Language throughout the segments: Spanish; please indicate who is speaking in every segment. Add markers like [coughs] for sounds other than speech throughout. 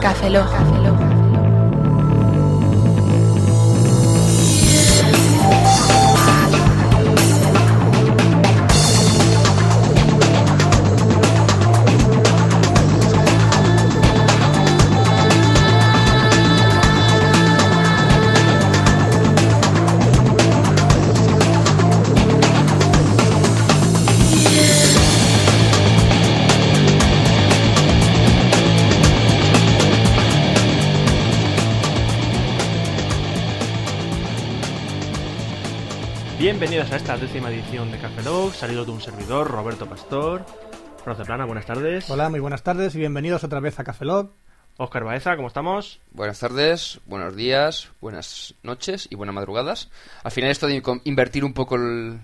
Speaker 1: Café Lock.
Speaker 2: Bienvenidos a esta décima edición de Café Lock, salido de un servidor, Roberto Pastor. Froze Plana, buenas tardes.
Speaker 3: Hola, muy buenas tardes y bienvenidos otra vez a Café Lock.
Speaker 2: Oscar Baeza, ¿cómo estamos?
Speaker 4: Buenas tardes, buenos días, buenas noches y buenas madrugadas. Al final esto de invertir un poco el,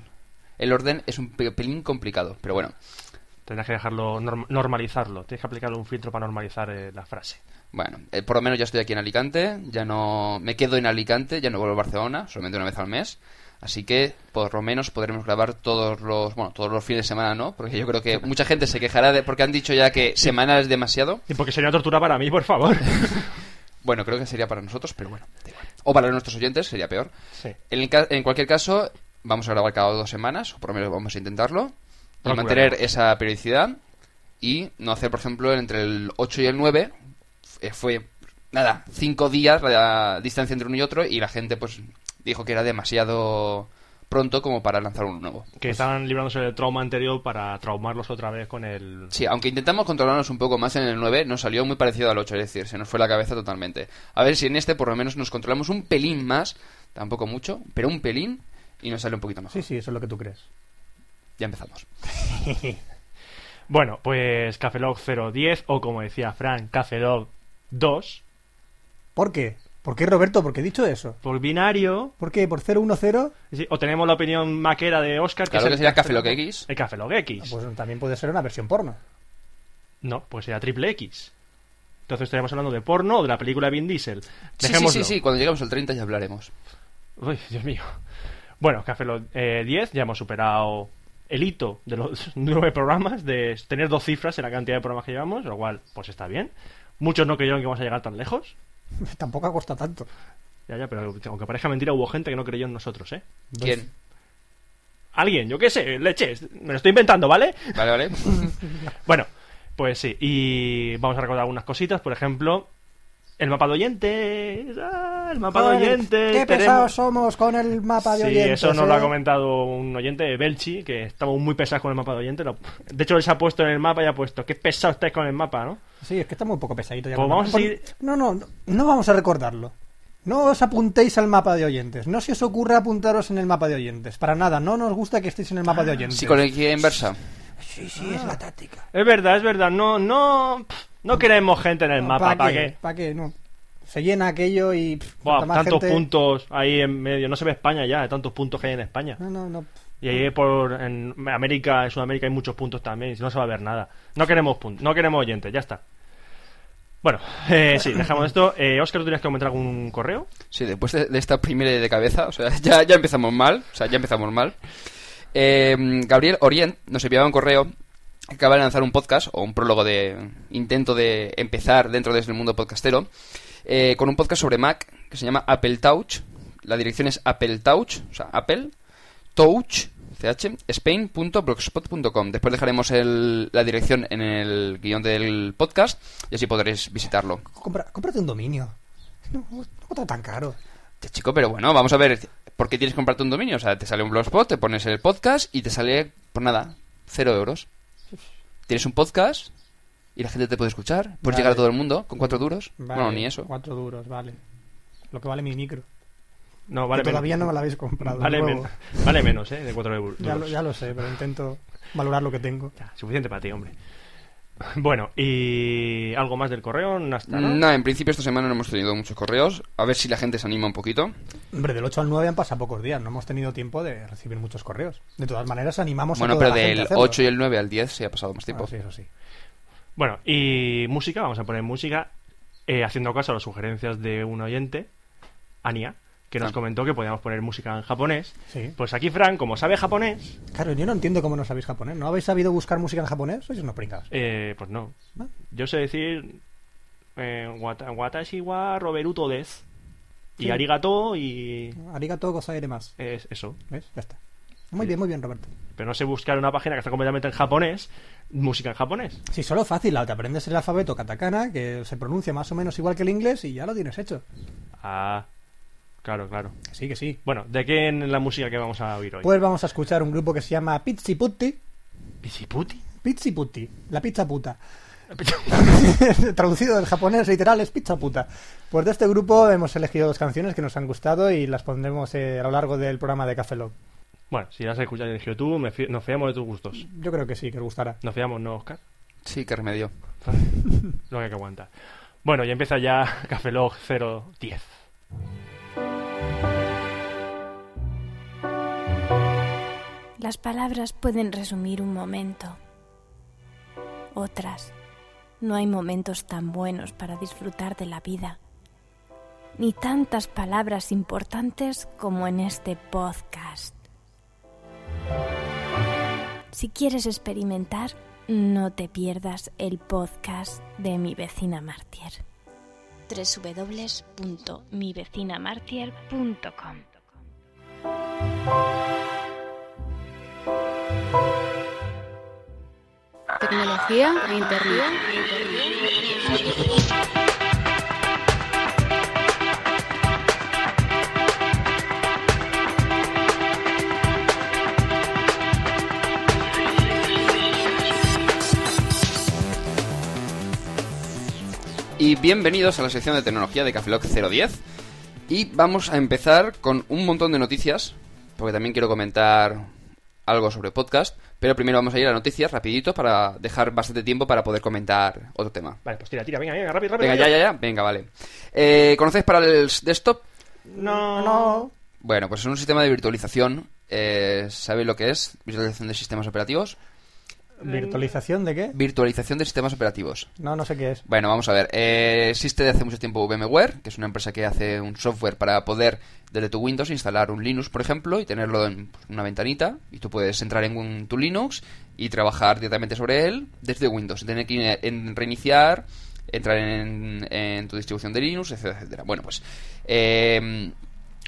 Speaker 4: el orden es un pe- pelín complicado, pero bueno.
Speaker 2: Tendrás que dejarlo, norm- normalizarlo. Tienes que aplicarle un filtro para normalizar eh, la frase.
Speaker 4: Bueno, eh, por lo menos ya estoy aquí en Alicante, ya no me quedo en Alicante, ya no vuelvo a Barcelona, solamente una vez al mes. Así que por lo menos podremos grabar todos los, bueno, todos los fines de semana, ¿no? Porque yo creo que mucha gente se quejará de porque han dicho ya que semanal es demasiado.
Speaker 2: Y porque sería una tortura para mí, por favor. [laughs]
Speaker 4: Bueno, creo que sería para nosotros, pero bueno. O para nuestros oyentes sería peor.
Speaker 2: sí.
Speaker 4: En, el en cualquier caso, vamos a grabar cada dos semanas, o por lo menos vamos a intentarlo. Y
Speaker 2: Procuraremos.
Speaker 4: mantener esa periodicidad y no hacer, por ejemplo, entre el 8 y el 9, eh, fue, nada, cinco días la distancia entre uno y otro y la gente pues dijo que era demasiado pronto como para lanzar uno nuevo.
Speaker 2: Que estaban librándose del trauma anterior para traumarlos otra vez con el...
Speaker 4: Sí, aunque intentamos controlarnos un poco más en el 9, nos salió muy parecido al 8, es decir, se nos fue la cabeza totalmente. A ver si en este por lo menos nos controlamos un pelín más, tampoco mucho, pero un pelín y nos sale un poquito mejor.
Speaker 3: Sí, sí, eso es lo que tú crees.
Speaker 4: Ya empezamos. [laughs]
Speaker 2: Bueno, pues Café Lock 010 o como decía Frank, Café Lock 2.
Speaker 3: ¿Por qué? ¿Por qué, Roberto? ¿Por qué he dicho eso?
Speaker 2: Por binario.
Speaker 3: ¿Por qué? ¿Por 010?
Speaker 2: sí, O tenemos la opinión maquera de Oscar.
Speaker 4: Claro
Speaker 2: es
Speaker 4: que
Speaker 2: el
Speaker 4: sería Café Lock X.
Speaker 2: El Café Lock X.
Speaker 3: Pues también puede ser una versión porno.
Speaker 2: No, pues sería triple X. Entonces estaríamos hablando de porno o de la película de Vin Diesel.
Speaker 4: Sí, sí, sí, sí, cuando lleguemos al 30 ya hablaremos.
Speaker 2: Uy, Dios mío. Bueno, Café Lock eh, 10, ya hemos superado el hito de los [laughs] nueve programas, de tener dos cifras en la cantidad de programas que llevamos, lo cual, pues está bien. Muchos no creyeron que íbamos a llegar tan lejos. [laughs]
Speaker 3: Tampoco ha costado tanto.
Speaker 2: Ya, ya, pero aunque parezca mentira, hubo gente que no creyó en nosotros, ¿eh?
Speaker 4: ¿Quién?
Speaker 2: Alguien, yo qué sé, leches, me lo estoy inventando, ¿vale?
Speaker 4: Vale, vale. [laughs]
Speaker 2: Bueno, pues sí, y vamos a recordar algunas cositas, por ejemplo, el mapa de oyentes, ah, el mapa de oyentes.
Speaker 3: ¡Qué
Speaker 2: tenemos-
Speaker 3: pesados somos con el mapa de
Speaker 2: Sí,
Speaker 3: oyentes!
Speaker 2: eso nos lo ha
Speaker 3: eh!
Speaker 2: comentado un oyente, Belchi, que estamos muy pesados con el mapa de oyentes. De hecho, él se ha puesto en el mapa y ha puesto, qué pesado estáis con el mapa, ¿no?
Speaker 3: Sí, es que está muy poco pesadito ya.
Speaker 2: Pues
Speaker 3: con-
Speaker 2: vamos a
Speaker 3: por-
Speaker 2: seguir-
Speaker 3: No, no, no, no vamos a recordarlo. No os apuntéis al mapa de oyentes. No se os ocurra apuntaros en el mapa de oyentes. Para nada, no nos gusta que estéis en el mapa de oyentes.
Speaker 4: Psicología inversa.
Speaker 3: Sí, sí, es la táctica.
Speaker 2: Es verdad, es verdad, no, no, pff, no queremos gente en el mapa, ¿para qué?
Speaker 3: ¿Para qué? No. Se llena aquello y... pff, más
Speaker 2: tantos
Speaker 3: gente-
Speaker 2: puntos ahí en medio, no se ve España ya, de tantos puntos que hay en España.
Speaker 3: No, no, no.
Speaker 2: Y ahí por en América, en Sudamérica hay muchos puntos también, y no se va a ver nada. No queremos puntos, no queremos oyentes, ya está. Bueno, [laughs] eh, sí, dejamos esto. Eh, Oscar, ¿tú tienes que comentar algún correo?
Speaker 4: Sí, después de, de esta primera de cabeza, o sea, [laughs] ya, ya empezamos mal, o sea, ya empezamos mal. Eh, Gabriel Orient nos enviaba un correo que acaba de lanzar un podcast, o un prólogo de intento de empezar dentro de este mundo podcastero, eh, con un podcast sobre Mac que se llama Apple Touch. La dirección es Apple Touch, o sea, Apple Touch, ch, spain.blogspot.com. Después dejaremos el- la dirección en el guion del podcast y así podréis visitarlo.
Speaker 3: Compra- cómprate un dominio. No, no está tan caro.
Speaker 4: Chico, pero bueno, vamos a ver, ¿por qué tienes que comprarte un dominio? O sea, te sale un blogspot, te pones el podcast y te sale, por nada, cero euros. Tienes un podcast y la gente te puede escuchar, puedes
Speaker 3: Vale.
Speaker 4: llegar a todo el mundo con cuatro duros.
Speaker 3: Vale,
Speaker 4: bueno, ni eso.
Speaker 3: Cuatro duros, vale. Lo que vale mi micro.
Speaker 2: No,
Speaker 3: Que
Speaker 2: vale menos.
Speaker 3: todavía no me la habéis comprado.
Speaker 2: Vale,
Speaker 3: nuevo.
Speaker 2: men- vale menos, ¿eh? De 4 euros. [laughs]
Speaker 3: Ya lo, ya lo sé, pero intento valorar lo que tengo.
Speaker 2: Ya, suficiente para ti, hombre. [laughs] Bueno, y algo más del correo, no. No,
Speaker 4: en principio esta semana no hemos tenido muchos correos. A ver si la gente se anima un poquito.
Speaker 3: Hombre, del 8 al 9 han pasado pocos días. No hemos tenido tiempo de recibir muchos correos. De todas maneras, animamos
Speaker 4: bueno,
Speaker 3: a toda
Speaker 4: pero
Speaker 3: la gente a
Speaker 4: del
Speaker 3: hacerlo.
Speaker 4: 8 y el 9 al 10 se ha pasado más tiempo.
Speaker 3: Ah, sí, eso sí.
Speaker 2: Bueno, y música, vamos a poner música, eh, haciendo caso a las sugerencias de un oyente, Ania, que nos
Speaker 4: Ah.
Speaker 2: comentó que podíamos poner música en japonés.
Speaker 3: Sí.
Speaker 2: Pues aquí Fran, como sabe japonés,
Speaker 3: Claro, yo no entiendo cómo no sabéis japonés. ¿No habéis sabido buscar música en japonés? Sois unos pringados.
Speaker 2: eh, pues no.
Speaker 3: ¿No?
Speaker 2: Yo sé decir eh, wata- watashi wa roberuto des. Y
Speaker 3: Sí.
Speaker 2: arigato y...
Speaker 3: Arigato gozaire más.
Speaker 2: Es eso.
Speaker 3: ¿Ves? Ya está. Muy bien, muy bien, Roberto.
Speaker 2: Pero no sé buscar una página que está completamente en japonés, música en japonés.
Speaker 3: Sí, solo fácil, te aprendes el alfabeto katakana, que se pronuncia más o menos igual que el inglés, y ya lo tienes hecho.
Speaker 2: Ah, claro, claro.
Speaker 3: Sí, que sí.
Speaker 2: Bueno, ¿de qué en la música que vamos a oír hoy?
Speaker 3: Pues vamos a escuchar un grupo que se llama Pizzi Putti.
Speaker 2: ¿Pisiputi?
Speaker 3: Pizzi Putti, la pizza puta. [laughs] Traducido del japonés literal es pizza puta. Pues de este grupo hemos elegido dos canciones que nos han gustado y las pondremos eh, a lo largo del programa de Café Lock.
Speaker 2: Bueno, si las has escuchado y elegido tú, me fi- nos fiamos de tus gustos.
Speaker 3: Yo creo que sí, que os gustará.
Speaker 2: Nos fiamos, ¿no, Oscar?
Speaker 4: Sí, qué remedio. [laughs]
Speaker 2: Lo que hay que aguantar. Bueno, y empieza ya [laughs] Café Log 010.
Speaker 1: Las palabras pueden resumir un momento. Otras, no hay momentos tan buenos para disfrutar de la vida, ni tantas palabras importantes como en este podcast. Si quieres experimentar, no te pierdas el podcast de mi vecina Martier. www.mivecinamartier.com
Speaker 5: Tecnología e internet.
Speaker 4: Y bienvenidos a la sección de tecnología de Café Lock 010. Y vamos a empezar con un montón de noticias, porque también quiero comentar algo sobre podcast. Pero primero vamos a ir a noticias rapidito para dejar bastante tiempo para poder comentar otro tema.
Speaker 2: Vale, pues tira, tira, venga, venga, rápido, rápido.
Speaker 4: Venga, ya, ya, ya. Venga, vale. Eh, ¿Conocéis Parallels Desktop?
Speaker 2: No,
Speaker 3: No.
Speaker 4: Bueno, pues es un sistema de virtualización. Eh, ¿Sabéis lo que es? Virtualización de sistemas operativos.
Speaker 3: ¿Virtualización de qué?
Speaker 4: Virtualización de sistemas operativos.
Speaker 3: No, no sé qué es.
Speaker 4: Bueno, vamos a ver. Eh, existe desde hace mucho tiempo VMware, que es una empresa que hace un software para poder desde tu Windows instalar un Linux, por ejemplo, y tenerlo en pues, una ventanita. Y tú puedes entrar en un- tu Linux y trabajar directamente sobre él desde Windows. Tener que ir en reiniciar, entrar en, en tu distribución de Linux, etcétera, etcétera. Bueno, pues... eh,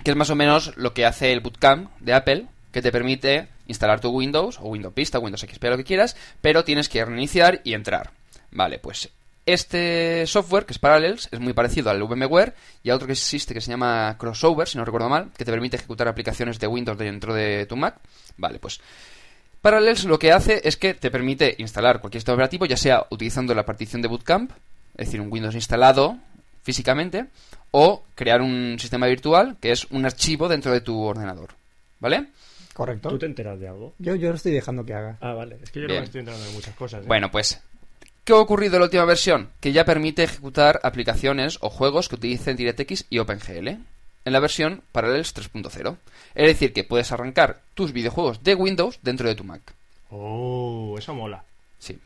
Speaker 4: que es más o menos lo que hace el Bootcamp de Apple, que te permite instalar tu Windows, o Windows Vista, Windows XP, lo que quieras, pero tienes que reiniciar y entrar. Vale, pues este software, que es Parallels, es muy parecido al VMware y a otro que existe que se llama Crossover, si no recuerdo mal, que te permite ejecutar aplicaciones de Windows dentro de tu Mac. Vale, pues Parallels lo que hace es que te permite instalar cualquier sistema operativo, ya sea utilizando la partición de Bootcamp, es decir, un Windows instalado físicamente, o crear un sistema virtual que es un archivo dentro de tu ordenador. ¿Vale?
Speaker 3: Correcto.
Speaker 2: ¿Tú te enteras de algo?
Speaker 3: Yo, yo lo estoy dejando que haga.
Speaker 2: Ah, vale. Es que yo no me estoy enterando de muchas cosas. ¿eh?
Speaker 4: Bueno, pues, ¿qué ha ocurrido en la última versión? Que ya permite ejecutar aplicaciones o juegos que utilicen DirectX y OpenGL en la versión Parallels 3.0. Es decir, que puedes arrancar tus videojuegos de Windows dentro de tu Mac.
Speaker 2: Oh, eso mola.
Speaker 4: Sí.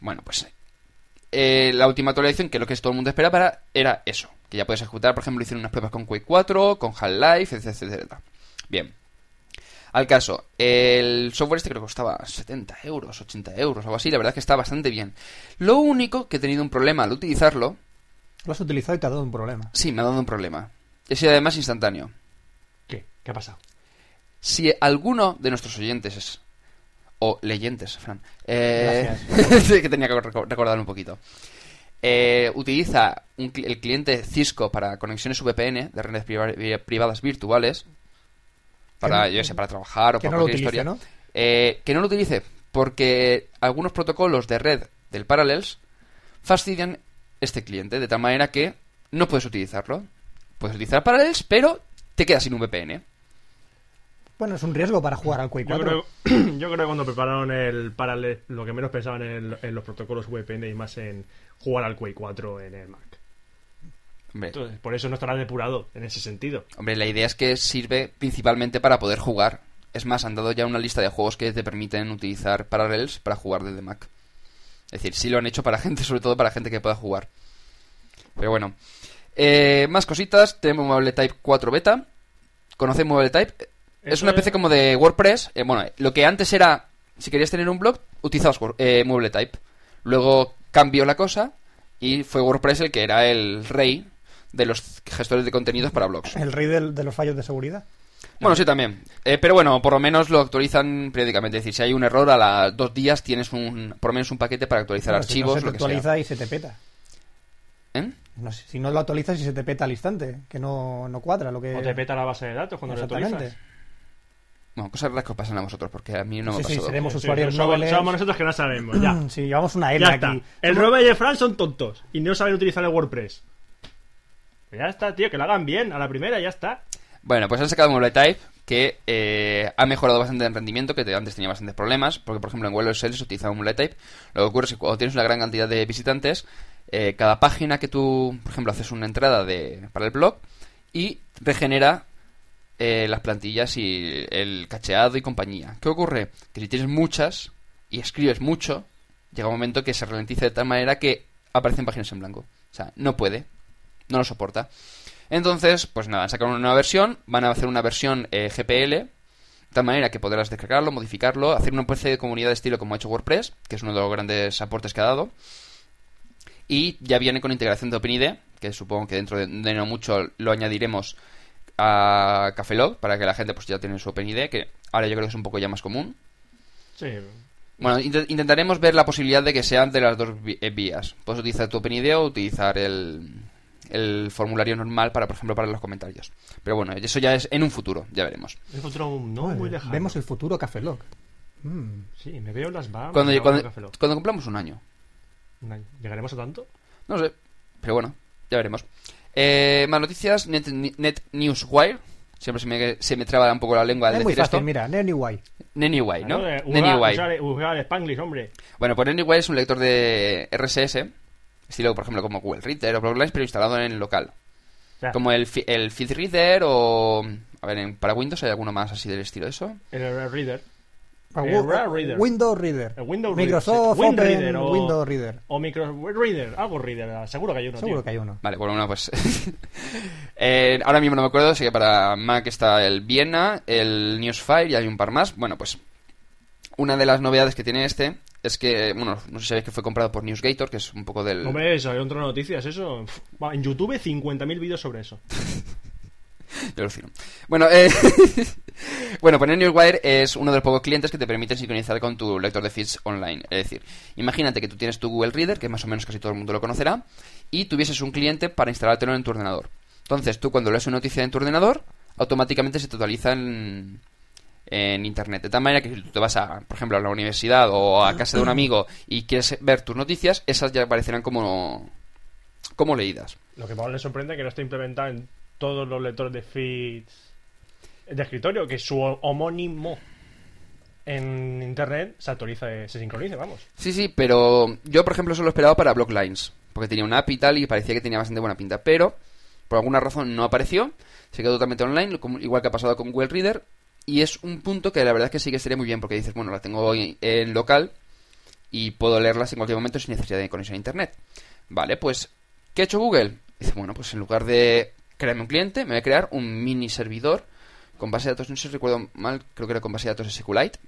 Speaker 4: Bueno, pues eh, la última actualización, que es lo que todo el mundo espera para, era eso. Que ya puedes ejecutar, por ejemplo, hicieron unas pruebas con Quake 4, con Half-Life, etc, etcétera. Bien. Al caso, el software este creo que costaba 70 euros, 80 euros, algo así. La verdad es que está bastante bien. Lo único que he tenido un problema al utilizarlo,
Speaker 3: Lo has utilizado y te ha dado un problema.
Speaker 4: sí, me ha dado un problema. Es además instantáneo.
Speaker 2: ¿Qué? ¿Qué ha pasado?
Speaker 4: Si alguno de nuestros oyentes es- o leyentes, Fran, eh, [laughs] que tenía que reco- recordar un poquito, eh, utiliza un el cliente Cisco para conexiones VPN de redes privadas virtuales para,
Speaker 3: no-
Speaker 4: yo sé, para trabajar o
Speaker 3: Que
Speaker 4: para
Speaker 3: no lo
Speaker 4: cualquier
Speaker 3: utilice,
Speaker 4: historia.
Speaker 3: ¿no?
Speaker 4: Eh, que no lo utilice porque algunos protocolos de red del Parallels fastidian este cliente de tal manera que no puedes utilizarlo. Puedes utilizar Parallels, pero te quedas sin un VPN.
Speaker 3: Bueno, es un riesgo para jugar al Quake
Speaker 2: Yo
Speaker 3: 4.
Speaker 2: creo, [clears throat] yo creo que cuando prepararon el Parallel, lo que menos pensaban en, en los protocolos VPN y más en jugar al Quake 4 en el Mac.
Speaker 4: Hombre,
Speaker 2: por eso no estará depurado en ese sentido.
Speaker 4: Hombre, la idea es que sirve principalmente para poder jugar. Es más, han dado ya una lista de juegos que te permiten utilizar Parallels para jugar desde Mac. Es decir, sí lo han hecho para [laughs] gente, sobre todo para gente que pueda jugar. Pero bueno. Eh, más cositas. Tenemos Mobile Type 4 Beta. ¿Conocéis Mobile Type? Es una especie como de WordPress. Eh, bueno, lo que antes era, si querías tener un blog, utilizabas eh, Mobile Type. Luego cambió la cosa y fue WordPress el que era el rey de los gestores de contenidos para blogs.
Speaker 3: El rey del- de los fallos de seguridad.
Speaker 4: Bueno, sí, también. Eh, pero bueno, por lo menos lo actualizan periódicamente. Es decir, si hay un error, a los dos días tienes un, por lo menos un paquete para actualizar
Speaker 3: Bueno, si
Speaker 4: archivos,
Speaker 3: no se te actualiza
Speaker 4: sea.
Speaker 3: y se te peta.
Speaker 4: ¿Eh?
Speaker 3: No sé, si no lo actualizas y se te peta al instante, que no, no cuadra lo que...
Speaker 2: O te peta la base de datos cuando lo actualizas.
Speaker 4: Bueno, cosas raras que os pasan a vosotros, porque a mí no me
Speaker 3: Sí, sí,
Speaker 4: pasado.
Speaker 3: seremos
Speaker 2: Sí,
Speaker 3: usuarios
Speaker 2: somos,
Speaker 3: nobles.
Speaker 2: somos nosotros que no sabemos, ya. [clears throat]
Speaker 3: Sí, llevamos una L
Speaker 2: Ya está.
Speaker 3: aquí.
Speaker 2: El
Speaker 3: Somos-
Speaker 2: Robert y el Fran son tontos y no saben utilizar el WordPress. Pues ya está, tío, que lo hagan bien a la primera, ya está.
Speaker 4: Bueno, pues han sacado un Mobile Type que eh, ha mejorado bastante en rendimiento, que te- antes tenía bastantes problemas, porque por ejemplo en WebSL se utilizaba un Mobile Type. Lo que ocurre es que cuando tienes una gran cantidad de visitantes, eh, cada página que tú, por ejemplo, haces una entrada de, para el blog y regenera eh, las plantillas y el cacheado y compañía. ¿Qué ocurre? Que si tienes muchas y escribes mucho, llega un momento que se ralentiza de tal manera que aparecen páginas en blanco. O sea, no puede, no lo soporta. Entonces, pues nada, sacado una nueva versión, van a hacer una versión eh, GPL, de tal manera que podrás descargarlo, modificarlo, hacer una especie de comunidad de estilo como ha hecho WordPress, que es uno de los grandes aportes que ha dado. Y ya viene con integración de OpenID, que supongo que dentro de, de no mucho lo añadiremos a Cafelog, para que la gente pues ya tiene su OpenID, que ahora yo creo que es un poco ya más común.
Speaker 2: Sí.
Speaker 4: Bueno, int- intentaremos ver la posibilidad de que sean de las dos eh, vías. Puedes utilizar tu OpenID o utilizar el, el formulario normal para, por ejemplo, para los comentarios. Pero bueno, eso ya es en un futuro, ya veremos.
Speaker 2: Un futuro no
Speaker 3: Joder,
Speaker 2: muy lejano.
Speaker 3: Vemos el futuro Café Lock. Mm.
Speaker 2: Sí, me veo en las Bahamas.
Speaker 4: Cuando, cuando, cumplamos un año.
Speaker 2: Un año. ¿Llegaremos a tanto?
Speaker 4: No sé, pero bueno, ya veremos. Eh, más noticias, Net, Net Newswire. Siempre se me, se me traba un poco la lengua al
Speaker 3: Es muy
Speaker 4: decir
Speaker 3: fácil,
Speaker 4: esto.
Speaker 3: mira, Anyway.
Speaker 4: Neniway, ¿no? Neniway.
Speaker 2: Usar, usar el Spanglish, hombre.
Speaker 4: Bueno, pues Neniway es un lector de RSS, estilo, por ejemplo, como Google Reader o Bloglines, pero instalado en el local. Como el, el Feed Reader o... A ver, en- para Windows hay alguno más así del estilo de eso.
Speaker 2: el, Reader.
Speaker 3: Ah,
Speaker 2: Reader.
Speaker 3: Windows Reader.
Speaker 2: El Windows
Speaker 3: Microsoft
Speaker 2: Reader.
Speaker 3: Open
Speaker 2: Reader o-
Speaker 3: Windows Reader.
Speaker 2: O Micro Reader. Algo Reader. Seguro que hay uno,
Speaker 3: Seguro
Speaker 2: tío.
Speaker 3: que hay uno.
Speaker 4: Vale, bueno, no, pues... [laughs] eh, ahora mismo no me acuerdo, sé que para Mac está el Vienna, el Newsfire y hay un par más. Bueno, pues una de las novedades que tiene este es que, bueno, no sé si sabéis que fue comprado por NewsGator, que es un poco del...
Speaker 2: Hombre, eso, hay otra noticias, eso. En YouTube 50.000 vídeos sobre eso. [laughs]
Speaker 4: Yo alucino. Bueno, eh, [laughs] bueno, pues Newswire es uno de los pocos clientes que te permiten sincronizar con tu lector de feeds online. Es decir, imagínate que tú tienes tu Google Reader, que más o menos casi todo el mundo lo conocerá, y tuvieses un cliente para instalártelo en tu ordenador. Entonces, tú cuando lees una noticia en tu ordenador, automáticamente se te actualiza en, en internet. De tal manera que si tú te vas a, por ejemplo, a la universidad o a casa de un amigo y quieres ver tus noticias, esas ya aparecerán como, como leídas.
Speaker 2: Lo que más le sorprende es que no está implementado en todos los lectores de feeds de escritorio, que su homónimo en internet se actualiza, se sincronice, vamos.
Speaker 4: Sí, sí, pero yo, por ejemplo, solo esperaba para Blocklines, porque tenía una API y tal y parecía que tenía bastante buena pinta, pero por alguna razón no apareció, se quedó totalmente online, como- igual que ha pasado con Google Reader, y es un punto que la verdad es que sí que sería muy bien, porque dices, bueno, la tengo en, local y puedo leerlas en cualquier momento sin necesidad de conexión a internet. Vale, pues, ¿qué ha hecho Google? Dice, bueno, pues en lugar de crearme un cliente, me voy a crear un mini servidor con base de datos, no sé si recuerdo mal, creo que era con base de datos SQLite.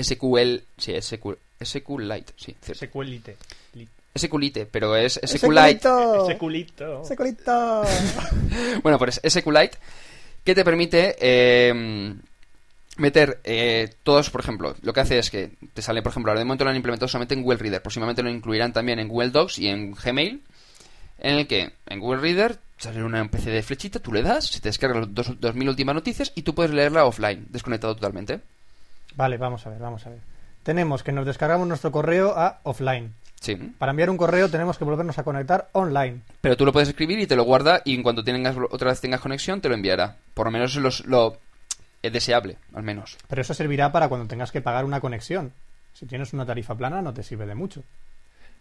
Speaker 4: SQL, sí, SQ, SQLite, sí, cierto.
Speaker 2: SQLite. Li-
Speaker 4: SQLite, pero es
Speaker 3: ¡Ese
Speaker 4: SQLite.
Speaker 2: ¡Ese culito!
Speaker 4: Bueno, pues SQLite que te permite eh, meter eh, todos, por ejemplo, lo que hace es que te sale, por ejemplo, ahora de momento lo han implementado solamente en Google Reader, próximamente lo incluirán también en Google Docs y en Gmail, en el que en Google Reader sale una especie de flechita, tú le das, se te descarga las dos, 2000 últimas noticias y tú puedes leerla offline, desconectado totalmente.
Speaker 3: Vale, vamos a ver, vamos a ver. Tenemos que nos descargamos nuestro correo a offline.
Speaker 4: Sí.
Speaker 3: Para enviar un correo tenemos que volvernos a conectar online.
Speaker 4: Pero tú lo puedes escribir y te lo guarda y en cuanto tengas otra vez tengas conexión te lo enviará. Por lo menos es los- lo es deseable, al menos.
Speaker 3: Pero eso servirá para cuando tengas que pagar una conexión. Si tienes una tarifa plana no te sirve de mucho.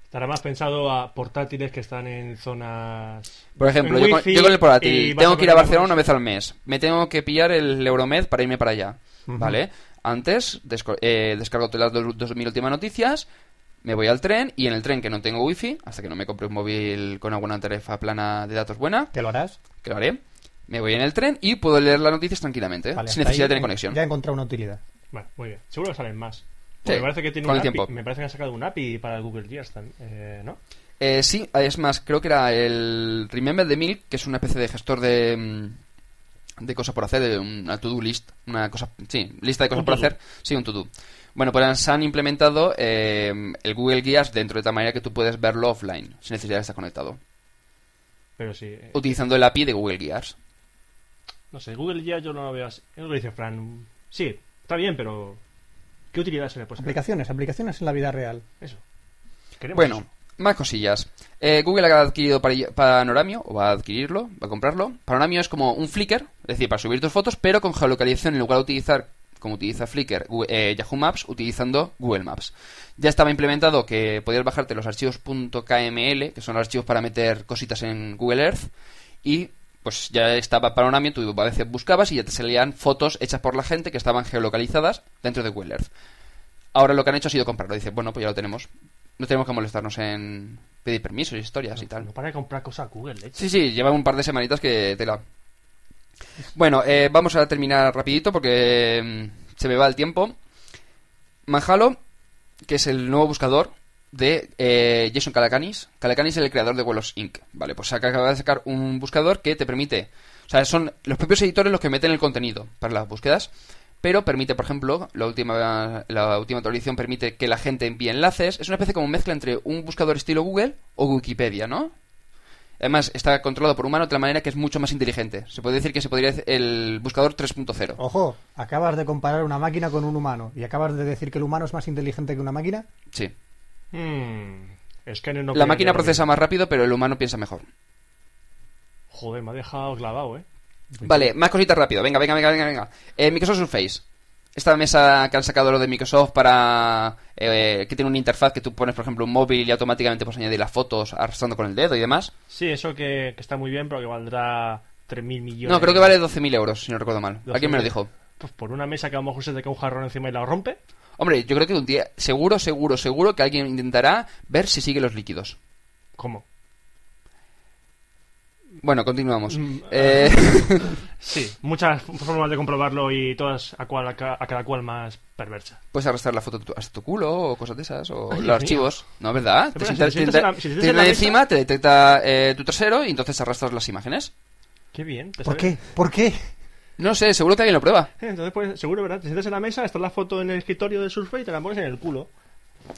Speaker 2: Estará más pensado a portátiles que están en zonas.
Speaker 4: Por ejemplo, yo con,
Speaker 2: wifi
Speaker 4: yo con el portátil tengo que ir a Barcelona una vez al mes. Me tengo que pillar el Euromed para irme para allá. ¿Vale? Antes desco- eh, descargo las dos, dos mil últimas noticias, me voy al tren y en el tren que no tengo wifi, hasta que no me compre un móvil con alguna tarifa plana de datos buena,
Speaker 3: ¿Te lo harás?
Speaker 4: que lo haré, me voy en el tren y puedo leer las noticias tranquilamente,
Speaker 3: Vale,
Speaker 4: sin necesidad de tener conexión.
Speaker 3: Ya he encontrado una utilidad.
Speaker 2: Vale, muy bien. Seguro que salen más.
Speaker 4: Sí,
Speaker 2: me parece que tiene
Speaker 4: con
Speaker 2: un
Speaker 4: el
Speaker 2: API.
Speaker 4: tiempo.
Speaker 2: Me parece que han sacado un API para el Google Gears también, eh, ¿no?
Speaker 4: Eh, sí, es más, creo que era el Remember the Milk, que es una especie de gestor de, mm, de cosas por hacer, de una to-do list, una cosa, sí, lista de cosas por hacer, sí, un to-do. Bueno, pues han implementado eh, el Google Guías dentro de tal manera que tú puedes verlo offline, sin necesidad de estar conectado,
Speaker 2: Pero sí. eh,
Speaker 4: utilizando el API de Google Guías.
Speaker 2: No sé, Google ya yo no lo veo así. Es lo que dice Fran. Sí, está bien, pero. ¿Qué utilidad se le puede?
Speaker 3: Aplicaciones, aplicaciones en la vida real.
Speaker 2: Eso. Queremos
Speaker 4: Bueno,
Speaker 2: eso.
Speaker 4: más cosillas. Eh, Google ha adquirido Panoramio, o va a adquirirlo, va a comprarlo. Panoramio es como un Flickr, es decir, para subir tus fotos, pero con geolocalización en lugar de utilizar, como utiliza Flickr, Gu- eh, Yahoo Maps, utilizando Google Maps. Ya estaba implementado que podías bajarte los archivos .kml, que son los archivos para meter cositas en Google Earth, y pues ya estaba Panoramio, tú a veces buscabas y ya te salían fotos hechas por la gente que estaban geolocalizadas dentro de Google Earth. Ahora lo que han hecho ha sido comprarlo. Dice, bueno, pues ya lo tenemos. No tenemos que molestarnos en pedir permisos y historias y tal.
Speaker 2: No para de comprar cosas Google, leche.
Speaker 4: Sí, sí, lleva un par de semanitas que tela. Bueno, eh, vamos a terminar rapidito porque mm, se me va el tiempo. Manjalo, que es el nuevo buscador de eh, Jason Calacanis. Calacanis es el creador de Vuelos Inc. Vale, pues acaba de sacar un buscador que te permite... O sea, son los propios editores los que meten el contenido para las búsquedas, pero permite, por ejemplo, la última, la última actualización permite que la gente envíe enlaces. Es una especie como mezcla entre un buscador estilo Google o Wikipedia, ¿no? Además, está controlado por humanos de la manera que es mucho más inteligente. Se puede decir que se podría decir el buscador 3.0.
Speaker 3: Ojo, acabas de comparar una máquina con un humano y acabas de decir que el humano es más inteligente que una máquina.
Speaker 4: Sí.
Speaker 2: Hmm, es que no
Speaker 4: La máquina procesa más rápido, pero el humano piensa mejor.
Speaker 2: Joder, me ha dejado clavado, eh.
Speaker 4: Vale, más cositas rápido. Venga, venga, venga, venga. venga. Eh, Microsoft Surface. Esta mesa que han sacado lo de Microsoft para... eh, que tiene una interfaz que tú pones, por ejemplo, un móvil y automáticamente puedes añadir las fotos arrastrando con el dedo y demás.
Speaker 2: Sí, eso que, que está muy bien, pero que valdrá 3.000 millones.
Speaker 4: No, creo que vale 12.000 euros, si no recuerdo mal.
Speaker 2: 12.000.
Speaker 4: Alguien me lo dijo.
Speaker 2: Pues por una mesa que a lo mejor se te cae un jarrón encima y la rompe.
Speaker 4: Hombre, yo creo que un día, seguro, seguro, seguro que alguien intentará ver si sigue los líquidos.
Speaker 2: ¿Cómo?
Speaker 4: Bueno, continuamos.
Speaker 2: Mm,
Speaker 4: Eh, [laughs] [laughs]
Speaker 2: Sí, muchas formas de comprobarlo y todas a, cual, a, ca- a cada cual más perversa.
Speaker 4: Puedes arrastrar la foto hasta tu culo o cosas de esas, o
Speaker 2: Ay,
Speaker 4: los archivos. ¿No, verdad? Te
Speaker 2: si
Speaker 4: sientas-
Speaker 2: te sientas
Speaker 4: te-
Speaker 2: en la- si te
Speaker 4: te
Speaker 2: sientas
Speaker 4: tiene
Speaker 2: en la
Speaker 4: encima, te detecta eh, tu trasero y entonces arrastras las imágenes.
Speaker 2: Qué bien. te
Speaker 3: ¿Por qué? ¿Por qué?
Speaker 4: No sé, seguro que alguien lo prueba. [laughs]
Speaker 2: Entonces, pues, seguro, ¿verdad? Te sientas en la mesa, está la foto en el escritorio de Surface y te la pones en el culo.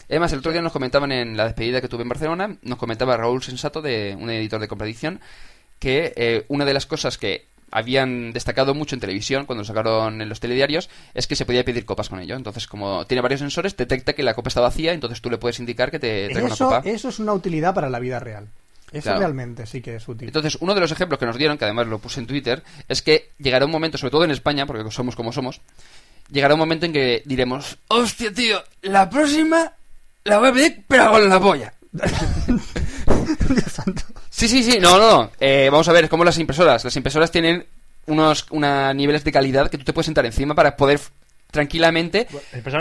Speaker 4: Además, el otro día nos comentaban en la despedida que tuve en Barcelona, nos comentaba Raúl Sensato, de un editor de Contradicción, que eh, una de las cosas que habían destacado mucho en televisión cuando lo sacaron en los telediarios es que se podía pedir copas con ello. Entonces, como tiene varios sensores, detecta que la copa está vacía, entonces tú le puedes indicar que te traiga una
Speaker 3: Eso,
Speaker 4: copa.
Speaker 3: eso es una utilidad para la vida real. Eso
Speaker 4: Claro.
Speaker 3: realmente sí que es útil.
Speaker 4: Entonces, uno de los ejemplos que nos dieron, que además lo puse en Twitter, es que llegará un momento, sobre todo en España, porque somos como somos, llegará un momento en que diremos, hostia, tío, la próxima la voy a pedir, pero con la polla. [laughs]
Speaker 3: Dios santo.
Speaker 4: Sí, sí, sí, no, no, no. Eh, vamos a ver, es como las impresoras. Las impresoras tienen unos una niveles de calidad que tú te puedes sentar encima para poder tranquilamente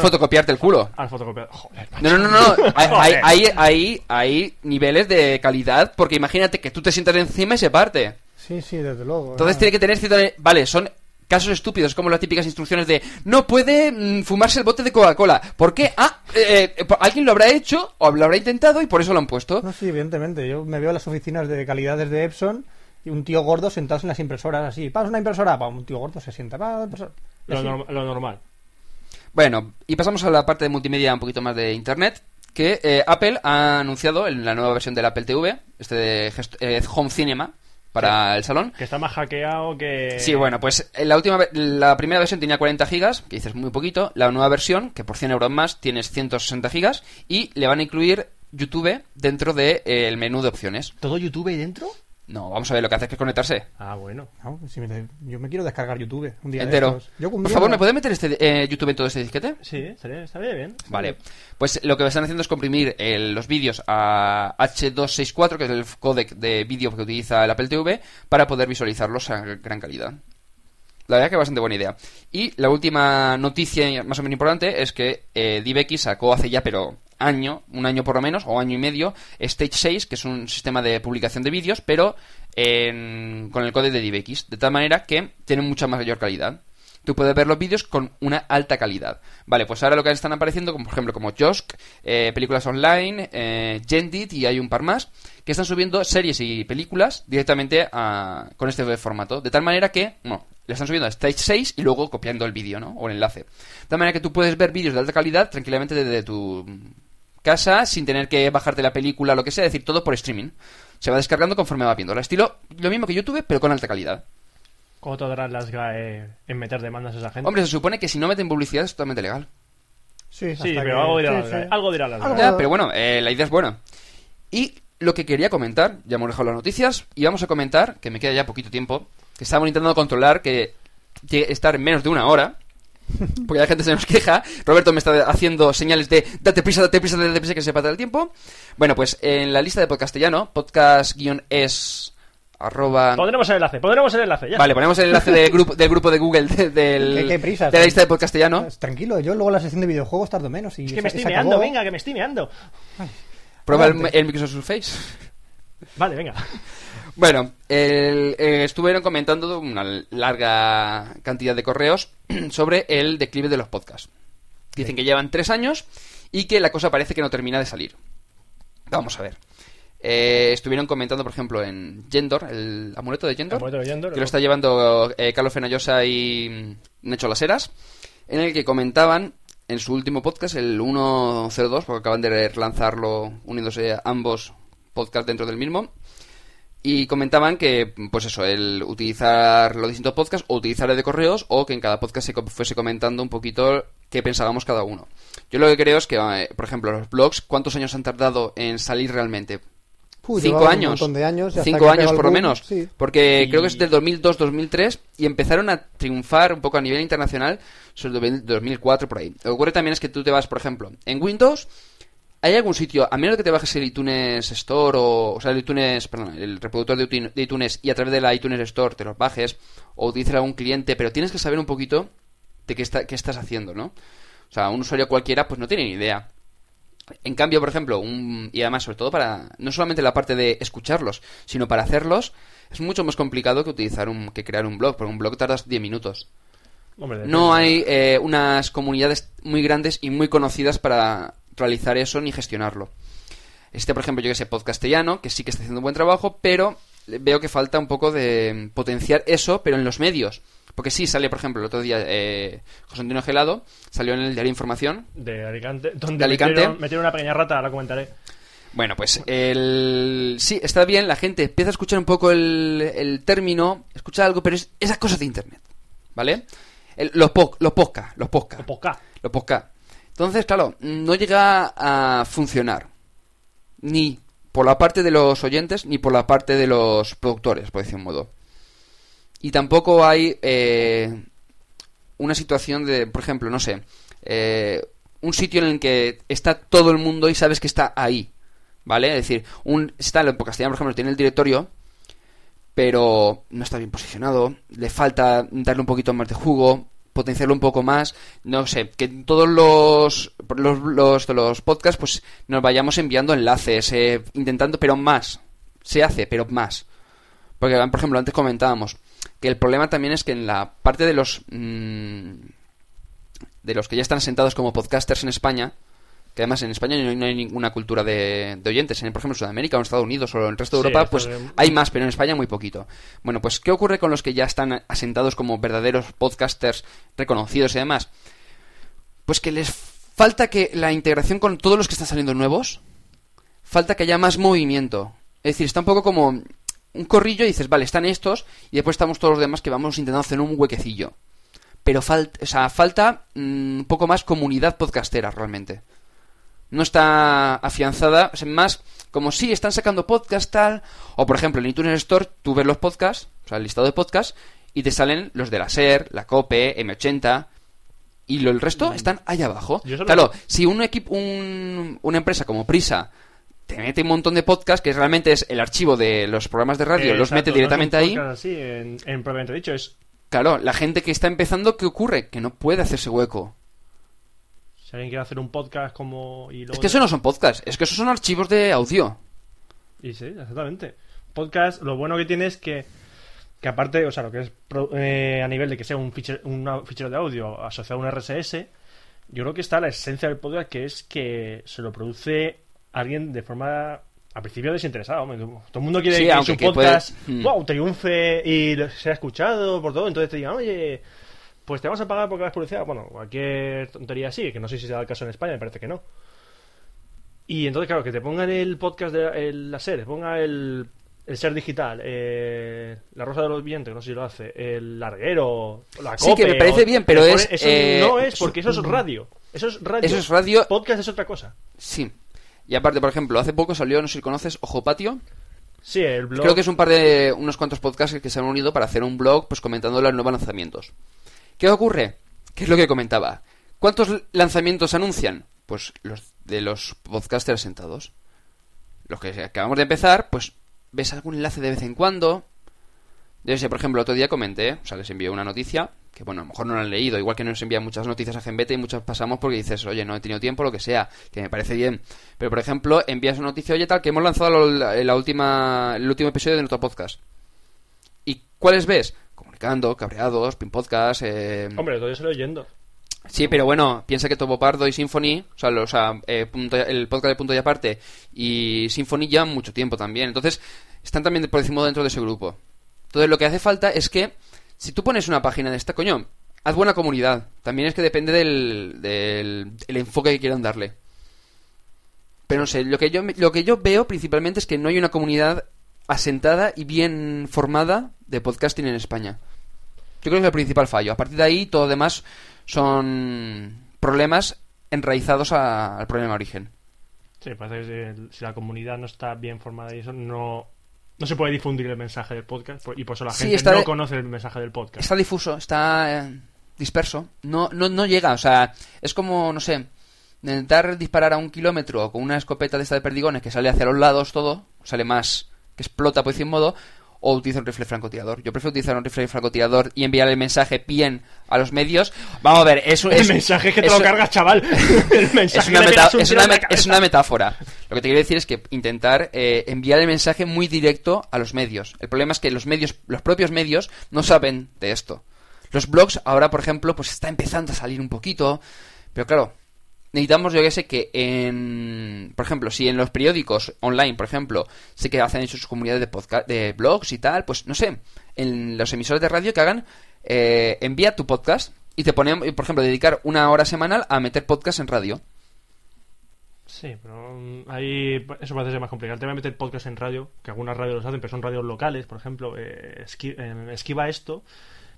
Speaker 4: fotocopiarte el culo.
Speaker 2: Al fotocopiador. Joder,
Speaker 4: No, no, no, no. Hay, hay, hay, hay- hay niveles de calidad porque imagínate que tú te sientas encima y se parte.
Speaker 3: Sí, sí, desde luego.
Speaker 4: Entonces
Speaker 3: Ah.
Speaker 4: tiene que tener cierto... Vale, son casos estúpidos, como las típicas instrucciones de no puede mm, fumarse el bote de Coca-Cola. ¿Por qué? Ah, eh, eh, alguien lo habrá hecho o lo habrá intentado y por eso lo han puesto.
Speaker 3: No, sí, evidentemente. Yo me veo en las oficinas de calidades de Epson y un tío gordo sentado en las impresoras así. Pasa una impresora, pa, un tío gordo se sienta. Pa,
Speaker 2: Lo, norm- lo normal.
Speaker 4: Bueno, y pasamos a la parte de multimedia un poquito más de internet. Que eh, Apple ha anunciado en la nueva versión del Apple TV, este de gest- eh, Home Cinema, para el salón.
Speaker 2: Que está más hackeado que.
Speaker 4: Sí, bueno, pues en la última ve- la primera versión tenía 40 gigas, que dices muy poquito. La nueva versión, que por 100 euros más, tienes 160 gigas. Y le van a incluir YouTube dentro del menú de opciones.
Speaker 2: ¿Todo YouTube ahí dentro?
Speaker 4: No, vamos a ver, lo que hace es que es conectarse.
Speaker 2: Ah, bueno.
Speaker 3: No, si me- yo me quiero descargar YouTube un día de
Speaker 4: entero.
Speaker 3: estos. Yo un
Speaker 4: Por
Speaker 3: día
Speaker 4: favor,
Speaker 3: me-
Speaker 4: ¿me puedes meter este eh, YouTube en todo este disquete?
Speaker 2: Sí, estaría, estaría bien.
Speaker 4: Vale, pues lo que están haciendo es comprimir el- los vídeos a H264, que es el códec de vídeo que utiliza el Apple TV, para poder visualizarlos a gran calidad. La verdad que bastante buena idea. Y la última noticia más o menos importante es que eh, DivX sacó hace ya, pero año, un año por lo menos, o año y medio, Stage 6, que es un sistema de publicación de vídeos, pero en- con el código de DivX, de tal manera que tiene mucha mayor calidad. tú puedes ver los vídeos con una alta calidad. Vale, pues ahora lo que están apareciendo, como por ejemplo, como Josk, eh, películas online, eh, Gendit y hay un par más, que están subiendo series y películas directamente a- con este formato. De tal manera que, bueno, le están subiendo a Stage 6 y luego copiando el vídeo, ¿no? O el enlace. De tal manera que tú puedes ver vídeos de alta calidad tranquilamente desde tu casa sin tener que bajarte la película, lo que sea, es decir, todo por streaming. Se va descargando conforme va viendo. El estilo, lo mismo que YouTube, pero con alta calidad.
Speaker 2: ¿Cómo tardarán las GAE en meter demandas a esa gente?
Speaker 4: Hombre, se supone que si no meten publicidad es totalmente legal.
Speaker 3: Sí,
Speaker 2: sí,
Speaker 3: hasta
Speaker 2: pero
Speaker 3: que-
Speaker 2: algo dirá
Speaker 3: sí,
Speaker 2: las
Speaker 3: sí.
Speaker 2: Algo dirá las
Speaker 3: Algo-
Speaker 2: GAE.
Speaker 4: Ya, pero bueno, eh, la idea es buena. Y lo que quería comentar, ya hemos dejado las noticias, y vamos a comentar, que me queda ya poquito tiempo, que estamos intentando controlar que llegue a estar en menos de una hora, porque la gente se nos queja. Roberto me está haciendo señales de date prisa, date prisa, date prisa, que se pasa el tiempo. Bueno, pues en la lista de podcastellano, podcast-es arroba...
Speaker 2: Pondremos el enlace, pondremos el enlace, ya.
Speaker 4: Vale, ponemos el enlace del grupo, del grupo de Google de, del-
Speaker 3: ¿Qué- qué prisas?
Speaker 4: de la lista de podcastellano.
Speaker 3: Pues Tranquilo, yo luego la sección de videojuegos tardo menos. Y
Speaker 2: Es que me estoy meando,
Speaker 3: acabó.
Speaker 2: venga, que me estoy meando.
Speaker 4: Prueba el, el Microsoft Surface.
Speaker 2: Vale, venga.
Speaker 4: Bueno, el- eh, estuvieron comentando una larga cantidad de correos [clears throat] sobre el declive de los podcasts. Dicen que llevan tres años y que la cosa parece que no termina de salir. Vamos a ver. Eh, estuvieron comentando, por ejemplo, en Gendor, el amuleto de Gendor,
Speaker 2: Amuleto de Gendor,
Speaker 4: que lo está llevando eh, Carlos Fenollosa y Nacho Laseras, en el que comentaban en su último podcast, el 102, porque acaban de lanzarlo uniéndose ambos podcasts dentro del mismo, y comentaban que, pues eso, el utilizar los distintos podcasts o utilizar el de correos o que en cada podcast se fuese comentando un poquito qué pensábamos cada uno. Yo lo que creo es que, eh, por ejemplo, los blogs, ¿cuántos años han tardado en salir realmente?
Speaker 3: Uy,
Speaker 4: cinco
Speaker 3: un
Speaker 4: años.
Speaker 3: montón de años
Speaker 4: cinco años por lo menos.
Speaker 3: sí.
Speaker 4: Porque
Speaker 2: Y-
Speaker 4: creo que es del 2002-2003 y empezaron a triunfar un poco a nivel internacional sobre el 2004 por ahí. Lo que ocurre también es que tú te vas, por ejemplo, en Windows. ¿Hay algún sitio, a menos que te bajes el iTunes Store o, o sea, el iTunes, perdón, el reproductor de iTunes- y a través de la iTunes Store te los bajes o utilices algún cliente, pero tienes que saber un poquito de qué, está, qué estás haciendo, ¿no? O sea, un usuario cualquiera pues no tiene ni idea. En cambio, por ejemplo, un, y además sobre todo para no solamente la parte de escucharlos, sino para hacerlos, es mucho más complicado que utilizar un que crear un blog, porque un blog tardas 10 minutos.
Speaker 2: Hombre.
Speaker 4: No hay eh, unas comunidades muy grandes y muy conocidas para realizar eso ni gestionarlo. Este, por ejemplo, yo que sé, Podcastellano, que sí que está haciendo un buen trabajo, pero veo que falta un poco de potenciar eso, pero en los medios. Porque sí, sale, por ejemplo, el otro día eh, José Antonio Gelado, salió en el diario Información,
Speaker 2: De Alicante. Donde
Speaker 4: De Alicante.
Speaker 2: Metieron, metieron una pequeña rata, ahora comentaré.
Speaker 4: Bueno, pues el... sí, está bien, la gente empieza a escuchar un poco el, el término, escucha algo, pero es esas cosas de Internet, ¿vale? El- los, po- los podcast, los podcast,
Speaker 2: O Poca.
Speaker 4: los podcast. Entonces, claro, no llega a funcionar, ni por la parte de los oyentes, ni por la parte de los productores, por decir un modo. Y tampoco hay eh, una situación de, por ejemplo, no sé, eh, un sitio en el que está todo el mundo y sabes que está ahí, ¿vale? Es decir, un está en castellano, por ejemplo, tiene el directorio, pero no está bien posicionado, le falta darle un poquito más de jugo, potenciarlo un poco más, no sé, que todos los los, los, los podcasts pues nos vayamos enviando enlaces, eh, intentando, pero más, se hace, pero más. Porque, por ejemplo, antes comentábamos que el problema también es que en la parte de los mm, de los que ya están sentados como podcasters en España, que además en España no hay, no hay ninguna cultura de, de oyentes, en, por ejemplo en Sudamérica o en Estados Unidos o en el resto de
Speaker 2: Sí,
Speaker 4: Europa, pues hay más, pero en España muy poquito. Bueno, pues ¿qué ocurre con los que ya están asentados como verdaderos podcasters reconocidos y demás? Pues que les falta que la integración con todos los que están saliendo nuevos, falta que haya más movimiento. Es decir, está un poco como un corrillo y dices, vale, están estos y después estamos todos los demás que vamos intentando hacer un huequecillo. Pero falta, o sea, falta mm, un poco más comunidad podcastera realmente. No está afianzada, es más como si están sacando podcast tal, o por ejemplo en iTunes Store tú ves los podcasts, o sea, el listado de podcasts y te salen los de la SER, la COPE, M80 y lo, el resto están ahí abajo.
Speaker 2: Solo-
Speaker 4: Claro, si un equipo, un- una empresa como Prisa te mete un montón de podcasts que realmente es el archivo de los programas de radio, los mete directamente
Speaker 2: no
Speaker 4: ahí.
Speaker 2: así, en, en dicho, es.
Speaker 4: Claro, la gente que está empezando, ¿qué ocurre? Que no puede hacerse hueco.
Speaker 2: Si alguien quiere hacer un podcast como. Y luego
Speaker 4: Es que eso no son podcasts, es que esos son archivos de audio.
Speaker 2: Y sí, exactamente. Podcast, lo bueno que tiene es que, que aparte, o sea, lo que es pro- eh, a nivel de que sea un fichero, una- fichero de audio asociado a un RSS, yo creo que está la esencia del podcast, que es que se lo produce alguien de forma, a principio desinteresada. hombre. Todo el mundo quiere
Speaker 4: Sí,
Speaker 2: que su podcast,
Speaker 4: puede- Mm.
Speaker 2: wow, triunfe y sea escuchado por todo, entonces te digan, oye, pues te vamos a pagar porque hagas publicidad. Bueno, cualquier tontería así, que no sé si será el caso en España, me parece que no. Y entonces, claro, que te pongan el podcast de el- la serie, ponga el, el ser digital, eh, la rosa de los vientos, no sé si lo hace, el larguero, la
Speaker 4: Sí, que me
Speaker 2: Cope,
Speaker 4: parece
Speaker 2: o-
Speaker 4: bien, pero
Speaker 2: pone-
Speaker 4: es,
Speaker 2: Eso
Speaker 4: eh,
Speaker 2: no es, porque eso es radio. Eso es radio.
Speaker 4: Eso es radio.
Speaker 2: Podcast es otra cosa.
Speaker 4: Sí. Y aparte, por ejemplo, hace poco salió, no sé si conoces, Ojo Patio.
Speaker 2: Sí, el blog.
Speaker 4: Creo que es un par de unos cuantos podcasts que se han unido para hacer un blog pues comentando los nuevos lanzamientos. ¿Qué ocurre? ¿Qué es lo que comentaba? ¿Cuántos lanzamientos anuncian? Pues los de los podcasters sentados. Los que acabamos de empezar, pues ves algún enlace de vez en cuando. Yo sé, por ejemplo, otro día comenté, o sea, les envié una noticia, que bueno, a lo mejor no la han leído, igual que nos envían muchas noticias a Genbete y muchas pasamos porque dices, oye, no he tenido tiempo, lo que sea, que me parece bien. Pero, por ejemplo, envías una noticia, oye, tal, que hemos lanzado la, la última, el último episodio de nuestro podcast. ¿Y cuáles ves? Comunicando, cabreados, pin podcast, eh...
Speaker 2: Hombre, todo eso lo oyendo.
Speaker 4: Sí, pero bueno, piensa que Topo Pardo y Symphony, o sea, lo- o sea, eh, punto- el podcast de Punto y Aparte y Symphony llevan mucho tiempo también. Entonces, están también, por decirlo dentro de ese grupo. Entonces, lo que hace falta es que, si tú pones una página de esta, coño, haz buena comunidad. También es que depende del, del el enfoque que quieran darle. Pero no sé, lo que, yo, lo que yo veo principalmente es que no hay una comunidad asentada y bien formada de podcasting en España. Yo creo que es el principal fallo. A partir de ahí, todo lo demás son problemas enraizados a- al problema de origen.
Speaker 2: Sí, parece que si- si la comunidad no está bien formada y eso, no, no se puede difundir el mensaje del podcast y por eso la
Speaker 4: Sí,
Speaker 2: gente no
Speaker 4: de-
Speaker 2: conoce el mensaje del podcast.
Speaker 4: Está difuso, está eh, disperso. No, no, no llega, o sea, es como, no sé, intentar disparar a un kilómetro con una escopeta de esta de perdigones que sale hacia los lados todo, sale más, que explota por decir modo, o utilizar un rifle francotirador. Yo prefiero utilizar un rifle francotirador y enviar el mensaje bien a los medios. Vamos a ver, es, un-
Speaker 2: el mensaje es que te lo cargas, chaval. [laughs] el mensaje
Speaker 4: es una, meta-
Speaker 2: un
Speaker 4: es una es una metáfora. Lo que te quiero decir es que intentar eh, enviar el mensaje muy directo a los medios. El problema es que los medios, los propios medios, no saben de esto. Los blogs ahora, por ejemplo, pues está empezando a salir un poquito, pero claro, necesitamos, yo que sé, que en, por ejemplo, si en los periódicos online, por ejemplo, sé que hacen sus comunidades de podcast, de blogs y tal, pues no sé, en los emisores de radio que hagan, eh, envía tu podcast y te ponen, por ejemplo, dedicar una hora semanal a meter podcast en radio.
Speaker 2: Sí, pero mm, ahí eso parece ser más complicado. El tema de meter podcast en radio, que algunas radios los hacen, pero son radios locales, por ejemplo. eh, esqui- eh, esquiva esto.